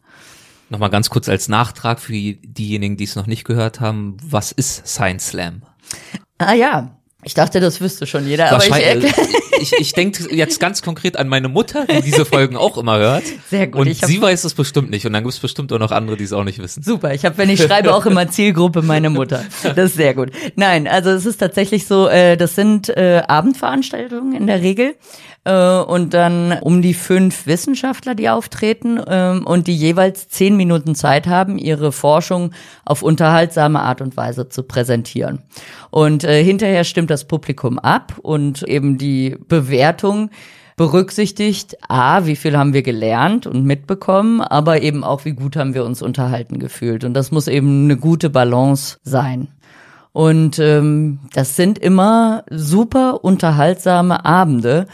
Nochmal ganz kurz als Nachtrag für diejenigen, die es noch nicht gehört haben. Was ist Science Slam? Ah ja, ich dachte, das wüsste schon jeder, aber ich ich, ich denke jetzt ganz konkret an meine Mutter, die diese Folgen auch immer hört. Sehr gut, Und sie weiß es bestimmt nicht. Und dann gibt es bestimmt auch noch andere, die es auch nicht wissen. Super, ich habe, wenn ich schreibe, auch immer Zielgruppe meine Mutter. Das ist sehr gut. Nein, also es ist tatsächlich so, äh, das sind äh, Abendveranstaltungen in der Regel äh, und dann um die fünf Wissenschaftler, die auftreten ähm, und die jeweils zehn Minuten Zeit haben, ihre Forschung auf unterhaltsame Art und Weise zu präsentieren. Und äh, hinterher stimmt das Publikum ab und eben die Bewertung berücksichtigt, a, wie viel haben wir gelernt und mitbekommen, aber eben auch, wie gut haben wir uns unterhalten gefühlt. Und das muss eben eine gute Balance sein. Und ähm, das sind immer super unterhaltsame Abende,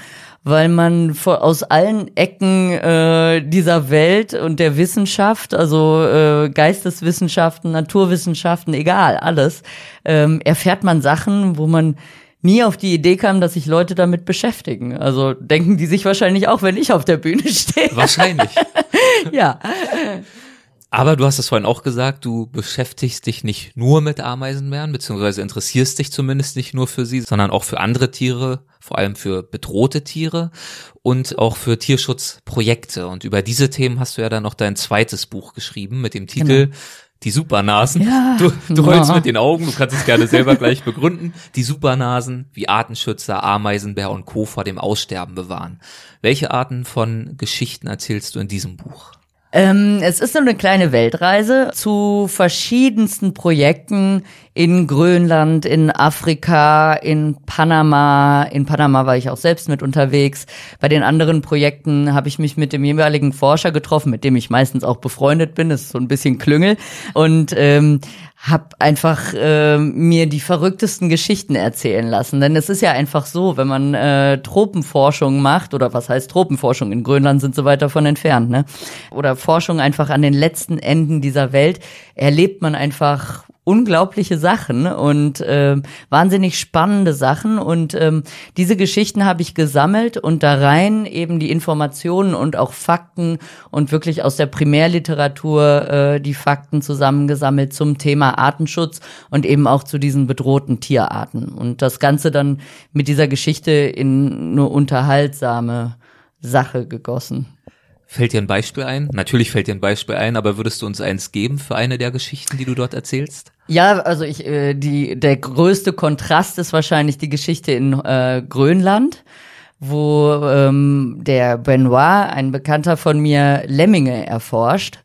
weil man vor, aus allen Ecken äh, dieser Welt und der Wissenschaft, also äh, Geisteswissenschaften, Naturwissenschaften, egal, alles, ähm, erfährt man Sachen, wo man nie auf die Idee kam, dass sich Leute damit beschäftigen. Also denken die sich wahrscheinlich auch, wenn ich auf der Bühne stehe. Wahrscheinlich. ja. Aber du hast es vorhin auch gesagt, du beschäftigst dich nicht nur mit Ameisenbären, beziehungsweise interessierst dich zumindest nicht nur für sie, sondern auch für andere Tiere, vor allem für bedrohte Tiere und auch für Tierschutzprojekte. Und über diese Themen hast du ja dann noch dein zweites Buch geschrieben mit dem Titel Die Supernasen. Ja. Du, du rollst Ja. mit den Augen, du kannst es gerne selber gleich begründen. Die Supernasen, wie Artenschützer, Ameisenbär und Co. vor dem Aussterben bewahren. Welche Arten von Geschichten erzählst du in diesem Buch? Ähm, es ist so eine kleine Weltreise zu verschiedensten Projekten in Grönland, in Afrika, in Panama. In Panama war ich auch selbst mit unterwegs. Bei den anderen Projekten habe ich mich mit dem jeweiligen Forscher getroffen, mit dem ich meistens auch befreundet bin. Das ist so ein bisschen Klüngel. Und ähm, habe einfach äh, mir die verrücktesten Geschichten erzählen lassen. Denn es ist ja einfach so, wenn man äh, Tropenforschung macht, oder was heißt Tropenforschung? In Grönland sind sie weit davon entfernt, ne? Oder Forschung einfach an den letzten Enden dieser Welt, erlebt man einfach unglaubliche Sachen und äh, wahnsinnig spannende Sachen. Und ähm, diese Geschichten habe ich gesammelt und da rein eben die Informationen und auch Fakten und wirklich aus der Primärliteratur äh, die Fakten zusammengesammelt zum Thema Artenschutz und eben auch zu diesen bedrohten Tierarten. Und das Ganze dann mit dieser Geschichte in eine unterhaltsame Sache gegossen. Fällt dir ein Beispiel ein? Natürlich fällt dir ein Beispiel ein, aber würdest du uns eins geben für eine der Geschichten, die du dort erzählst? Ja, also ich, äh, die, der größte Kontrast ist wahrscheinlich die Geschichte in äh, Grönland, wo ähm, der Benoit, ein Bekannter von mir, Lemminge erforscht.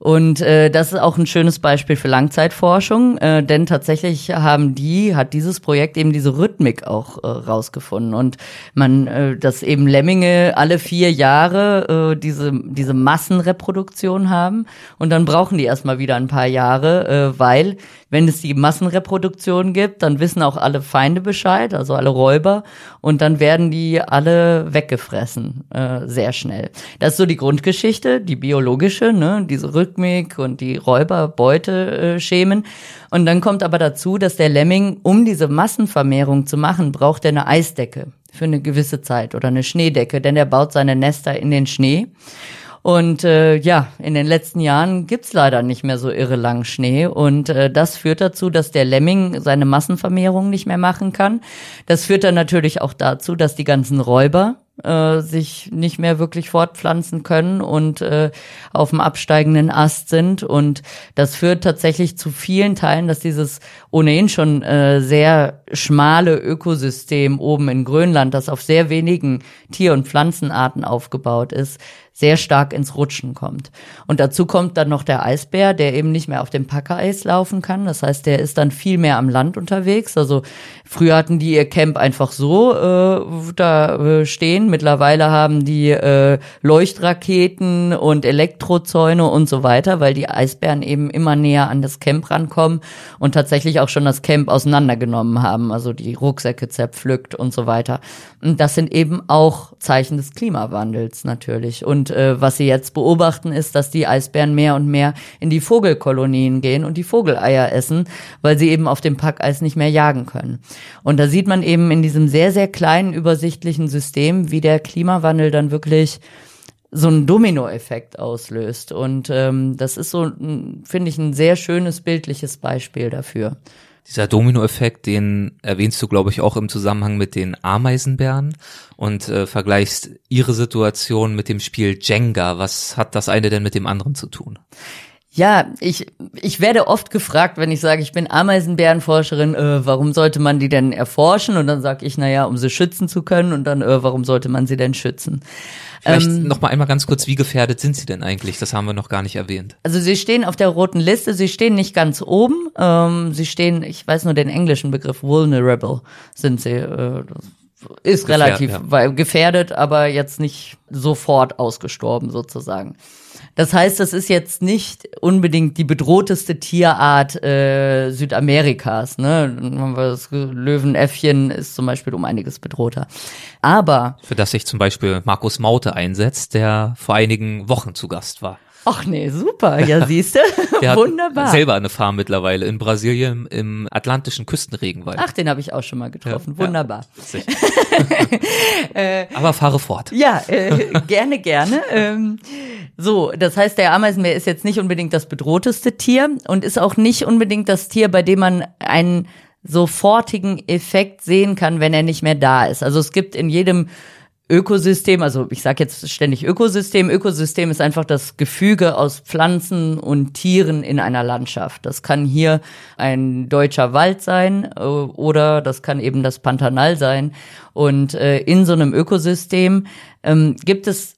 Und äh, das ist auch ein schönes Beispiel für Langzeitforschung, äh, denn tatsächlich haben die, hat dieses Projekt eben diese Rhythmik auch äh, rausgefunden. Und man, äh, dass eben Lemminge alle vier Jahre äh, diese, diese Massenreproduktion haben und dann brauchen die erstmal wieder ein paar Jahre, äh, weil wenn es die Massenreproduktion gibt, dann wissen auch alle Feinde Bescheid, also alle Räuber, und dann werden die alle weggefressen, äh, sehr schnell. Das ist so die Grundgeschichte, die biologische, ne, diese Rhythmik und die Räuber-Beute-Schemen. Und dann kommt aber dazu, dass der Lemming, um diese Massenvermehrung zu machen, braucht er eine Eisdecke für eine gewisse Zeit oder eine Schneedecke, denn er baut seine Nester in den Schnee. Und äh, ja, in den letzten Jahren gibt's leider nicht mehr so irre lang Schnee. Und äh, das führt dazu, dass der Lemming seine Massenvermehrung nicht mehr machen kann. Das führt dann natürlich auch dazu, dass die ganzen Räuber äh, sich nicht mehr wirklich fortpflanzen können und äh, auf dem absteigenden Ast sind. Und das führt tatsächlich zu vielen Teilen, dass dieses ohnehin schon äh, sehr schmale Ökosystem oben in Grönland, das auf sehr wenigen Tier- und Pflanzenarten aufgebaut ist, sehr stark ins Rutschen kommt. Und dazu kommt dann noch der Eisbär, der eben nicht mehr auf dem Packereis laufen kann. Das heißt, der ist dann viel mehr am Land unterwegs. Also früher hatten die ihr Camp einfach so äh, da äh, stehen. Mittlerweile haben die äh, Leuchtraketen und Elektrozäune und so weiter, weil die Eisbären eben immer näher an das Camp rankommen und tatsächlich auch schon das Camp auseinandergenommen haben, also die Rucksäcke zerpflückt und so weiter. Und das sind eben auch Zeichen des Klimawandels natürlich. Und äh, was sie jetzt beobachten, ist, dass die Eisbären mehr und mehr in die Vogelkolonien gehen und die Vogeleier essen, weil sie eben auf dem Packeis nicht mehr jagen können. Und da sieht man eben in diesem sehr, sehr kleinen, übersichtlichen System, wie der Klimawandel dann wirklich so einen Dominoeffekt auslöst. Und ähm, das ist so, finde ich, ein sehr schönes bildliches Beispiel dafür. Dieser Dominoeffekt, den erwähnst du, glaube ich, auch im Zusammenhang mit den Ameisenbären und äh, vergleichst ihre Situation mit dem Spiel Jenga. Was hat das eine denn mit dem anderen zu tun? Ja, ich, ich werde oft gefragt, wenn ich sage, ich bin Ameisenbärenforscherin, äh, warum sollte man die denn erforschen? Und dann sage ich, naja, um sie schützen zu können. Und dann, äh, warum sollte man sie denn schützen? Vielleicht ähm, noch mal einmal ganz kurz, wie gefährdet sind sie denn eigentlich? Das haben wir noch gar nicht erwähnt. Also sie stehen auf der roten Liste, sie stehen nicht ganz oben. Ähm, sie stehen, ich weiß nur den englischen Begriff, vulnerable sind sie. Äh, ist Gefähr, relativ ja. gefährdet, aber jetzt nicht sofort ausgestorben sozusagen. Das heißt, das ist jetzt nicht unbedingt die bedrohteste Tierart äh, Südamerikas. Ne? Das Löwenäffchen ist zum Beispiel um einiges bedrohter. Aber für das sich zum Beispiel Markus Maute einsetzt, der vor einigen Wochen zu Gast war. Ach nee, super. Ja, siehst du? Wunderbar. Selber eine Farm mittlerweile in Brasilien im atlantischen Küstenregenwald. Ach, den habe ich auch schon mal getroffen. Ja, Wunderbar. Ja, Aber fahre fort. Ja, äh, gerne, gerne. Ähm, so, das heißt, der Ameisenbär ist jetzt nicht unbedingt das bedrohteste Tier und ist auch nicht unbedingt das Tier, bei dem man einen sofortigen Effekt sehen kann, wenn er nicht mehr da ist. Also es gibt in jedem Ökosystem, also ich sage jetzt ständig Ökosystem. Ökosystem ist einfach das Gefüge aus Pflanzen und Tieren in einer Landschaft. Das kann hier ein deutscher Wald sein äh, oder das kann eben das Pantanal sein. Und äh, in so einem Ökosystem ähm, gibt es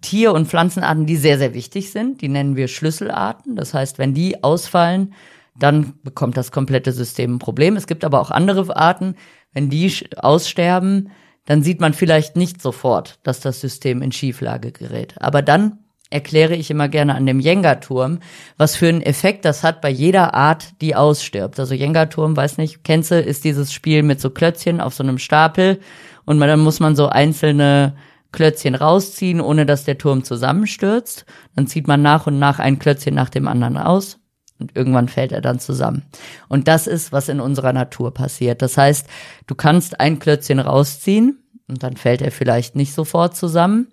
Tier- und Pflanzenarten, die sehr, sehr wichtig sind. Die nennen wir Schlüsselarten. Das heißt, wenn die ausfallen, dann bekommt das komplette System ein Problem. Es gibt aber auch andere Arten, wenn die aussterben, dann sieht man vielleicht nicht sofort, dass das System in Schieflage gerät. Aber dann erkläre ich immer gerne an dem Jenga-Turm, was für einen Effekt das hat bei jeder Art, die ausstirbt. Also Jenga-Turm, weiß nicht, kennst du, ist dieses Spiel mit so Klötzchen auf so einem Stapel und dann muss man so einzelne Klötzchen rausziehen, ohne dass der Turm zusammenstürzt. Dann zieht man nach und nach ein Klötzchen nach dem anderen aus Und irgendwann fällt er dann zusammen. Und das ist, was in unserer Natur passiert. Das heißt, du kannst ein Klötzchen rausziehen und dann fällt er vielleicht nicht sofort zusammen.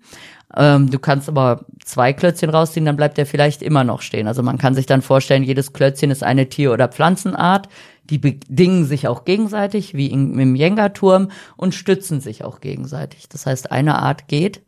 Ähm, du kannst aber zwei Klötzchen rausziehen, dann bleibt er vielleicht immer noch stehen. Also man kann sich dann vorstellen, jedes Klötzchen ist eine Tier- oder Pflanzenart. Die bedingen sich auch gegenseitig, wie in, im Jenga-Turm, und stützen sich auch gegenseitig. Das heißt, eine Art geht.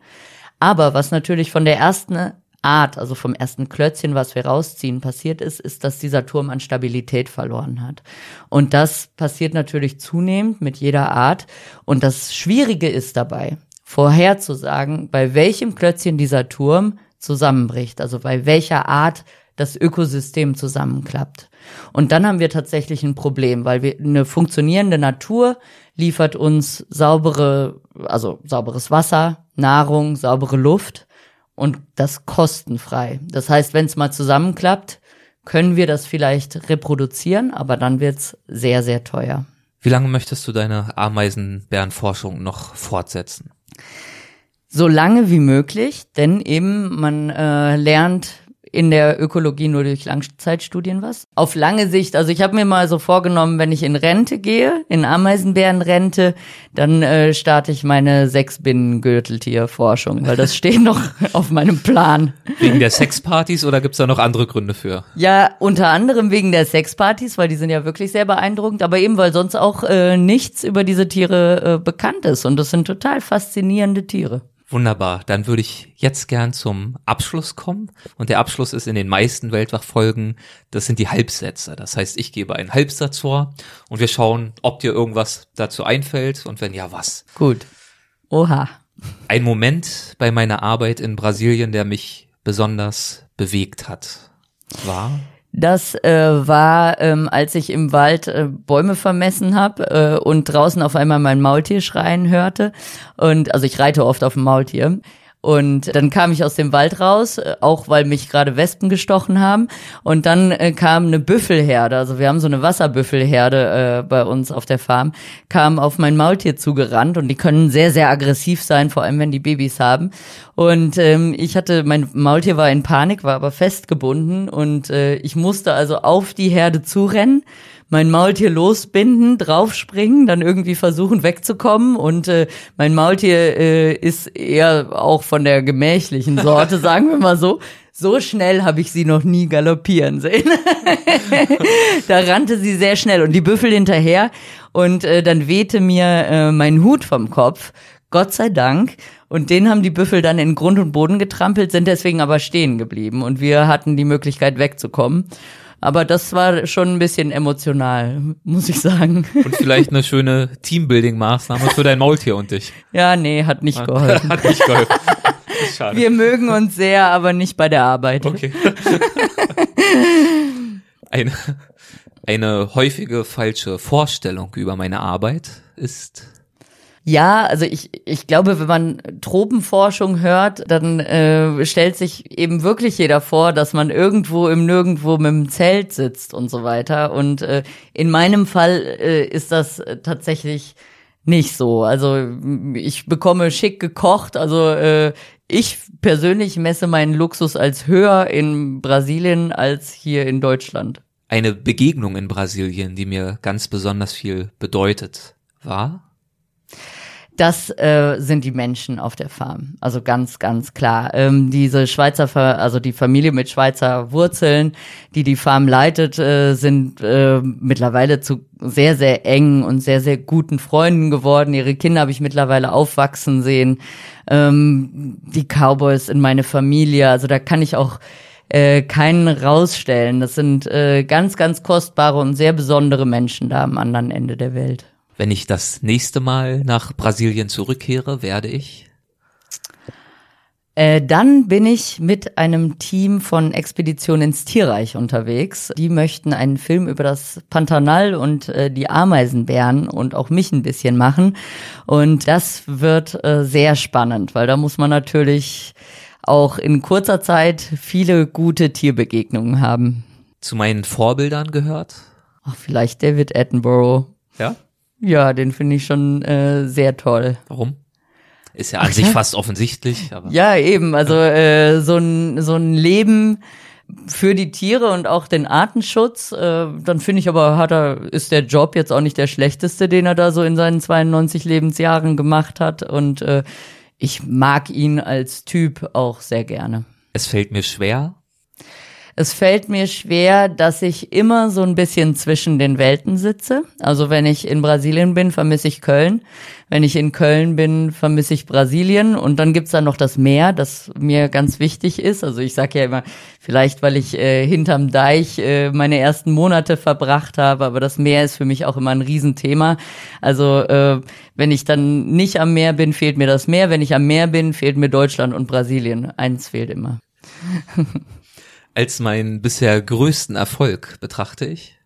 Aber was natürlich von der ersten Art, also vom ersten Klötzchen, was wir rausziehen, passiert ist, ist, dass dieser Turm an Stabilität verloren hat. Und das passiert natürlich zunehmend mit jeder Art. Und das Schwierige ist dabei, vorherzusagen, bei welchem Klötzchen dieser Turm zusammenbricht, also bei welcher Art das Ökosystem zusammenklappt. Und dann haben wir tatsächlich ein Problem, weil wir eine funktionierende Natur liefert uns saubere, also sauberes Wasser, Nahrung, saubere Luft und das kostenfrei. Das heißt, wenn es mal zusammenklappt, können wir das vielleicht reproduzieren, aber dann wird's sehr, sehr teuer. Wie lange möchtest du deine Ameisenbärenforschung noch fortsetzen? So lange wie möglich, denn eben man äh, lernt in der Ökologie nur durch Langzeitstudien was. Auf lange Sicht, also ich habe mir mal so vorgenommen, wenn ich in Rente gehe, in Ameisenbärenrente, dann äh, starte ich meine sechs Binnengürteltierforschung, weil das steht noch auf meinem Plan. Wegen der Sexpartys oder gibt's da noch andere Gründe für? Ja, unter anderem wegen der Sexpartys, weil die sind ja wirklich sehr beeindruckend, aber eben weil sonst auch äh, nichts über diese Tiere äh, bekannt ist und das sind total faszinierende Tiere. Wunderbar. Dann würde ich jetzt gern zum Abschluss kommen. Und der Abschluss ist in den meisten Weltwachfolgen, das sind die Halbsätze. Das heißt, ich gebe einen Halbsatz vor und wir schauen, ob dir irgendwas dazu einfällt und wenn ja, was. Gut. Oha. Ein Moment bei meiner Arbeit in Brasilien, der mich besonders bewegt hat, war das äh, war, ähm, als ich im Wald äh, Bäume vermessen habe äh, und draußen auf einmal mein Maultier schreien hörte. Und also ich reite oft auf dem Maultier. Und dann kam ich aus dem Wald raus, äh, auch weil mich gerade Wespen gestochen haben. Und dann äh, kam eine Büffelherde, also wir haben so eine Wasserbüffelherde äh, bei uns auf der Farm, kam auf mein Maultier zugerannt und die können sehr, sehr aggressiv sein, vor allem wenn die Babys haben. Und ähm, ich hatte, mein Maultier war in Panik, war aber festgebunden und äh, ich musste also auf die Herde zurennen mein Maultier losbinden, draufspringen, dann irgendwie versuchen wegzukommen. Und äh, mein Maultier äh, ist eher auch von der gemächlichen Sorte, sagen wir mal so. So schnell habe ich sie noch nie galoppieren sehen. da rannte sie sehr schnell und die Büffel hinterher. Und äh, dann wehte mir äh, mein Hut vom Kopf. Gott sei Dank. Und den haben die Büffel dann in Grund und Boden getrampelt, sind deswegen aber stehen geblieben. Und wir hatten die Möglichkeit wegzukommen. Aber das war schon ein bisschen emotional, muss ich sagen. Und vielleicht eine schöne Teambuilding-Maßnahme für dein Maultier und dich. Ja, nee, hat nicht geholfen. hat nicht geholfen. Schade. Wir mögen uns sehr, aber nicht bei der Arbeit. Okay. eine, eine häufige falsche Vorstellung über meine Arbeit ist ja, also ich, ich glaube, wenn man Tropenforschung hört, dann äh, stellt sich eben wirklich jeder vor, dass man irgendwo im Nirgendwo mit dem Zelt sitzt und so weiter. Und äh, in meinem Fall äh, ist das tatsächlich nicht so. Also ich bekomme schick gekocht. Also äh, ich persönlich messe meinen Luxus als höher in Brasilien als hier in Deutschland. Eine Begegnung in Brasilien, die mir ganz besonders viel bedeutet, war das äh, sind die Menschen auf der Farm. Also ganz, ganz klar. Ähm, diese Schweizer, also die Familie mit Schweizer Wurzeln, die die Farm leitet, äh, sind äh, mittlerweile zu sehr, sehr engen und sehr, sehr guten Freunden geworden. Ihre Kinder habe ich mittlerweile aufwachsen sehen. Ähm, die Cowboys in meine Familie. Also da kann ich auch äh, keinen rausstellen. Das sind äh, ganz, ganz kostbare und sehr besondere Menschen da am anderen Ende der Welt. Wenn ich das nächste Mal nach Brasilien zurückkehre, werde ich? Äh, dann bin ich mit einem Team von Expedition ins Tierreich unterwegs. Die möchten einen Film über das Pantanal und äh, die Ameisenbären und auch mich ein bisschen machen. Und das wird äh, sehr spannend, weil da muss man natürlich auch in kurzer Zeit viele gute Tierbegegnungen haben. Zu meinen Vorbildern gehört? Ach, vielleicht David Attenborough. Ja? Ja, den finde ich schon äh, sehr toll. Warum? Ist ja an Ach, sich ja? fast offensichtlich. Aber ja, eben. Also äh, so ein so ein Leben für die Tiere und auch den Artenschutz. Äh, dann finde ich aber, hat er, ist der Job jetzt auch nicht der schlechteste, den er da so in seinen 92 Lebensjahren gemacht hat. Und äh, ich mag ihn als Typ auch sehr gerne. Es fällt mir schwer, es fällt mir schwer, dass ich immer so ein bisschen zwischen den Welten sitze. Also wenn ich in Brasilien bin, vermisse ich Köln. Wenn ich in Köln bin, vermisse ich Brasilien. Und dann gibt's da noch das Meer, das mir ganz wichtig ist. Also ich sage ja immer, vielleicht weil ich äh, hinterm Deich äh, meine ersten Monate verbracht habe, aber das Meer ist für mich auch immer ein Riesenthema. Also äh, wenn ich dann nicht am Meer bin, fehlt mir das Meer. Wenn ich am Meer bin, fehlt mir Deutschland und Brasilien. Eins fehlt immer. als meinen bisher größten Erfolg betrachte ich?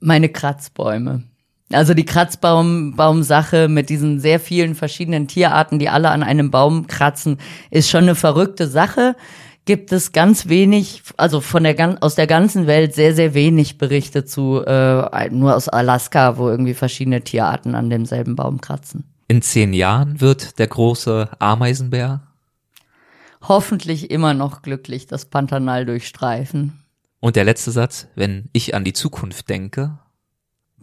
Meine Kratzbäume. Also die Kratzbaum-Sache mit diesen sehr vielen verschiedenen Tierarten, die alle an einem Baum kratzen, ist schon eine verrückte Sache. Gibt es ganz wenig, also von der aus der ganzen Welt sehr sehr wenig Berichte zu, äh, nur aus Alaska, wo irgendwie verschiedene Tierarten an demselben Baum kratzen. In zehn Jahren wird der große Ameisenbär hoffentlich immer noch glücklich das Pantanal durchstreifen. Und der letzte Satz, wenn ich an die Zukunft denke,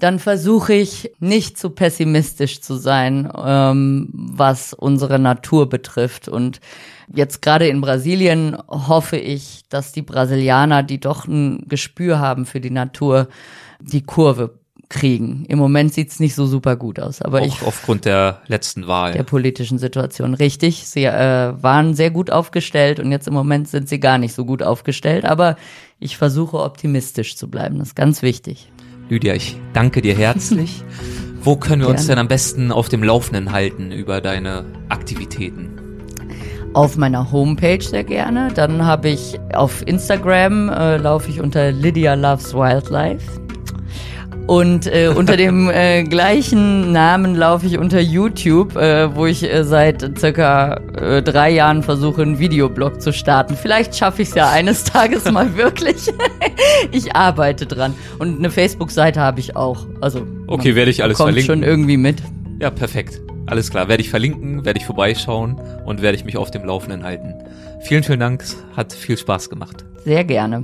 dann versuche ich nicht zu pessimistisch zu sein, ähm, was unsere Natur betrifft. Und jetzt gerade in Brasilien hoffe ich, dass die Brasilianer, die doch ein Gespür haben für die Natur, die Kurve kriegen. Im Moment sieht's nicht so super gut aus, aber auch ich aufgrund der letzten Wahl, der politischen Situation richtig. Sie äh, waren sehr gut aufgestellt und jetzt im Moment sind sie gar nicht so gut aufgestellt, aber ich versuche optimistisch zu bleiben. Das ist ganz wichtig. Lydia, ich danke dir herzlich. Wo können wir Gerne. uns denn am besten auf dem Laufenden halten über deine Aktivitäten? Auf meiner Homepage sehr gerne. Dann habe ich auf Instagram äh, laufe ich unter Lydia Loves Wildlife. Und äh, unter dem äh, gleichen Namen laufe ich unter YouTube, äh, wo ich äh, seit circa äh, drei Jahren versuche, einen Videoblog zu starten. Vielleicht schaffe ich es ja eines Tages mal wirklich. ich arbeite dran. Und eine Facebook-Seite habe ich auch. Also okay, werde ich alles kommt verlinken. schon irgendwie mit. Ja, perfekt. Alles klar. Werde ich verlinken, werde ich vorbeischauen und werde ich mich auf dem Laufenden halten. Vielen, vielen Dank. Hat viel Spaß gemacht. Sehr gerne.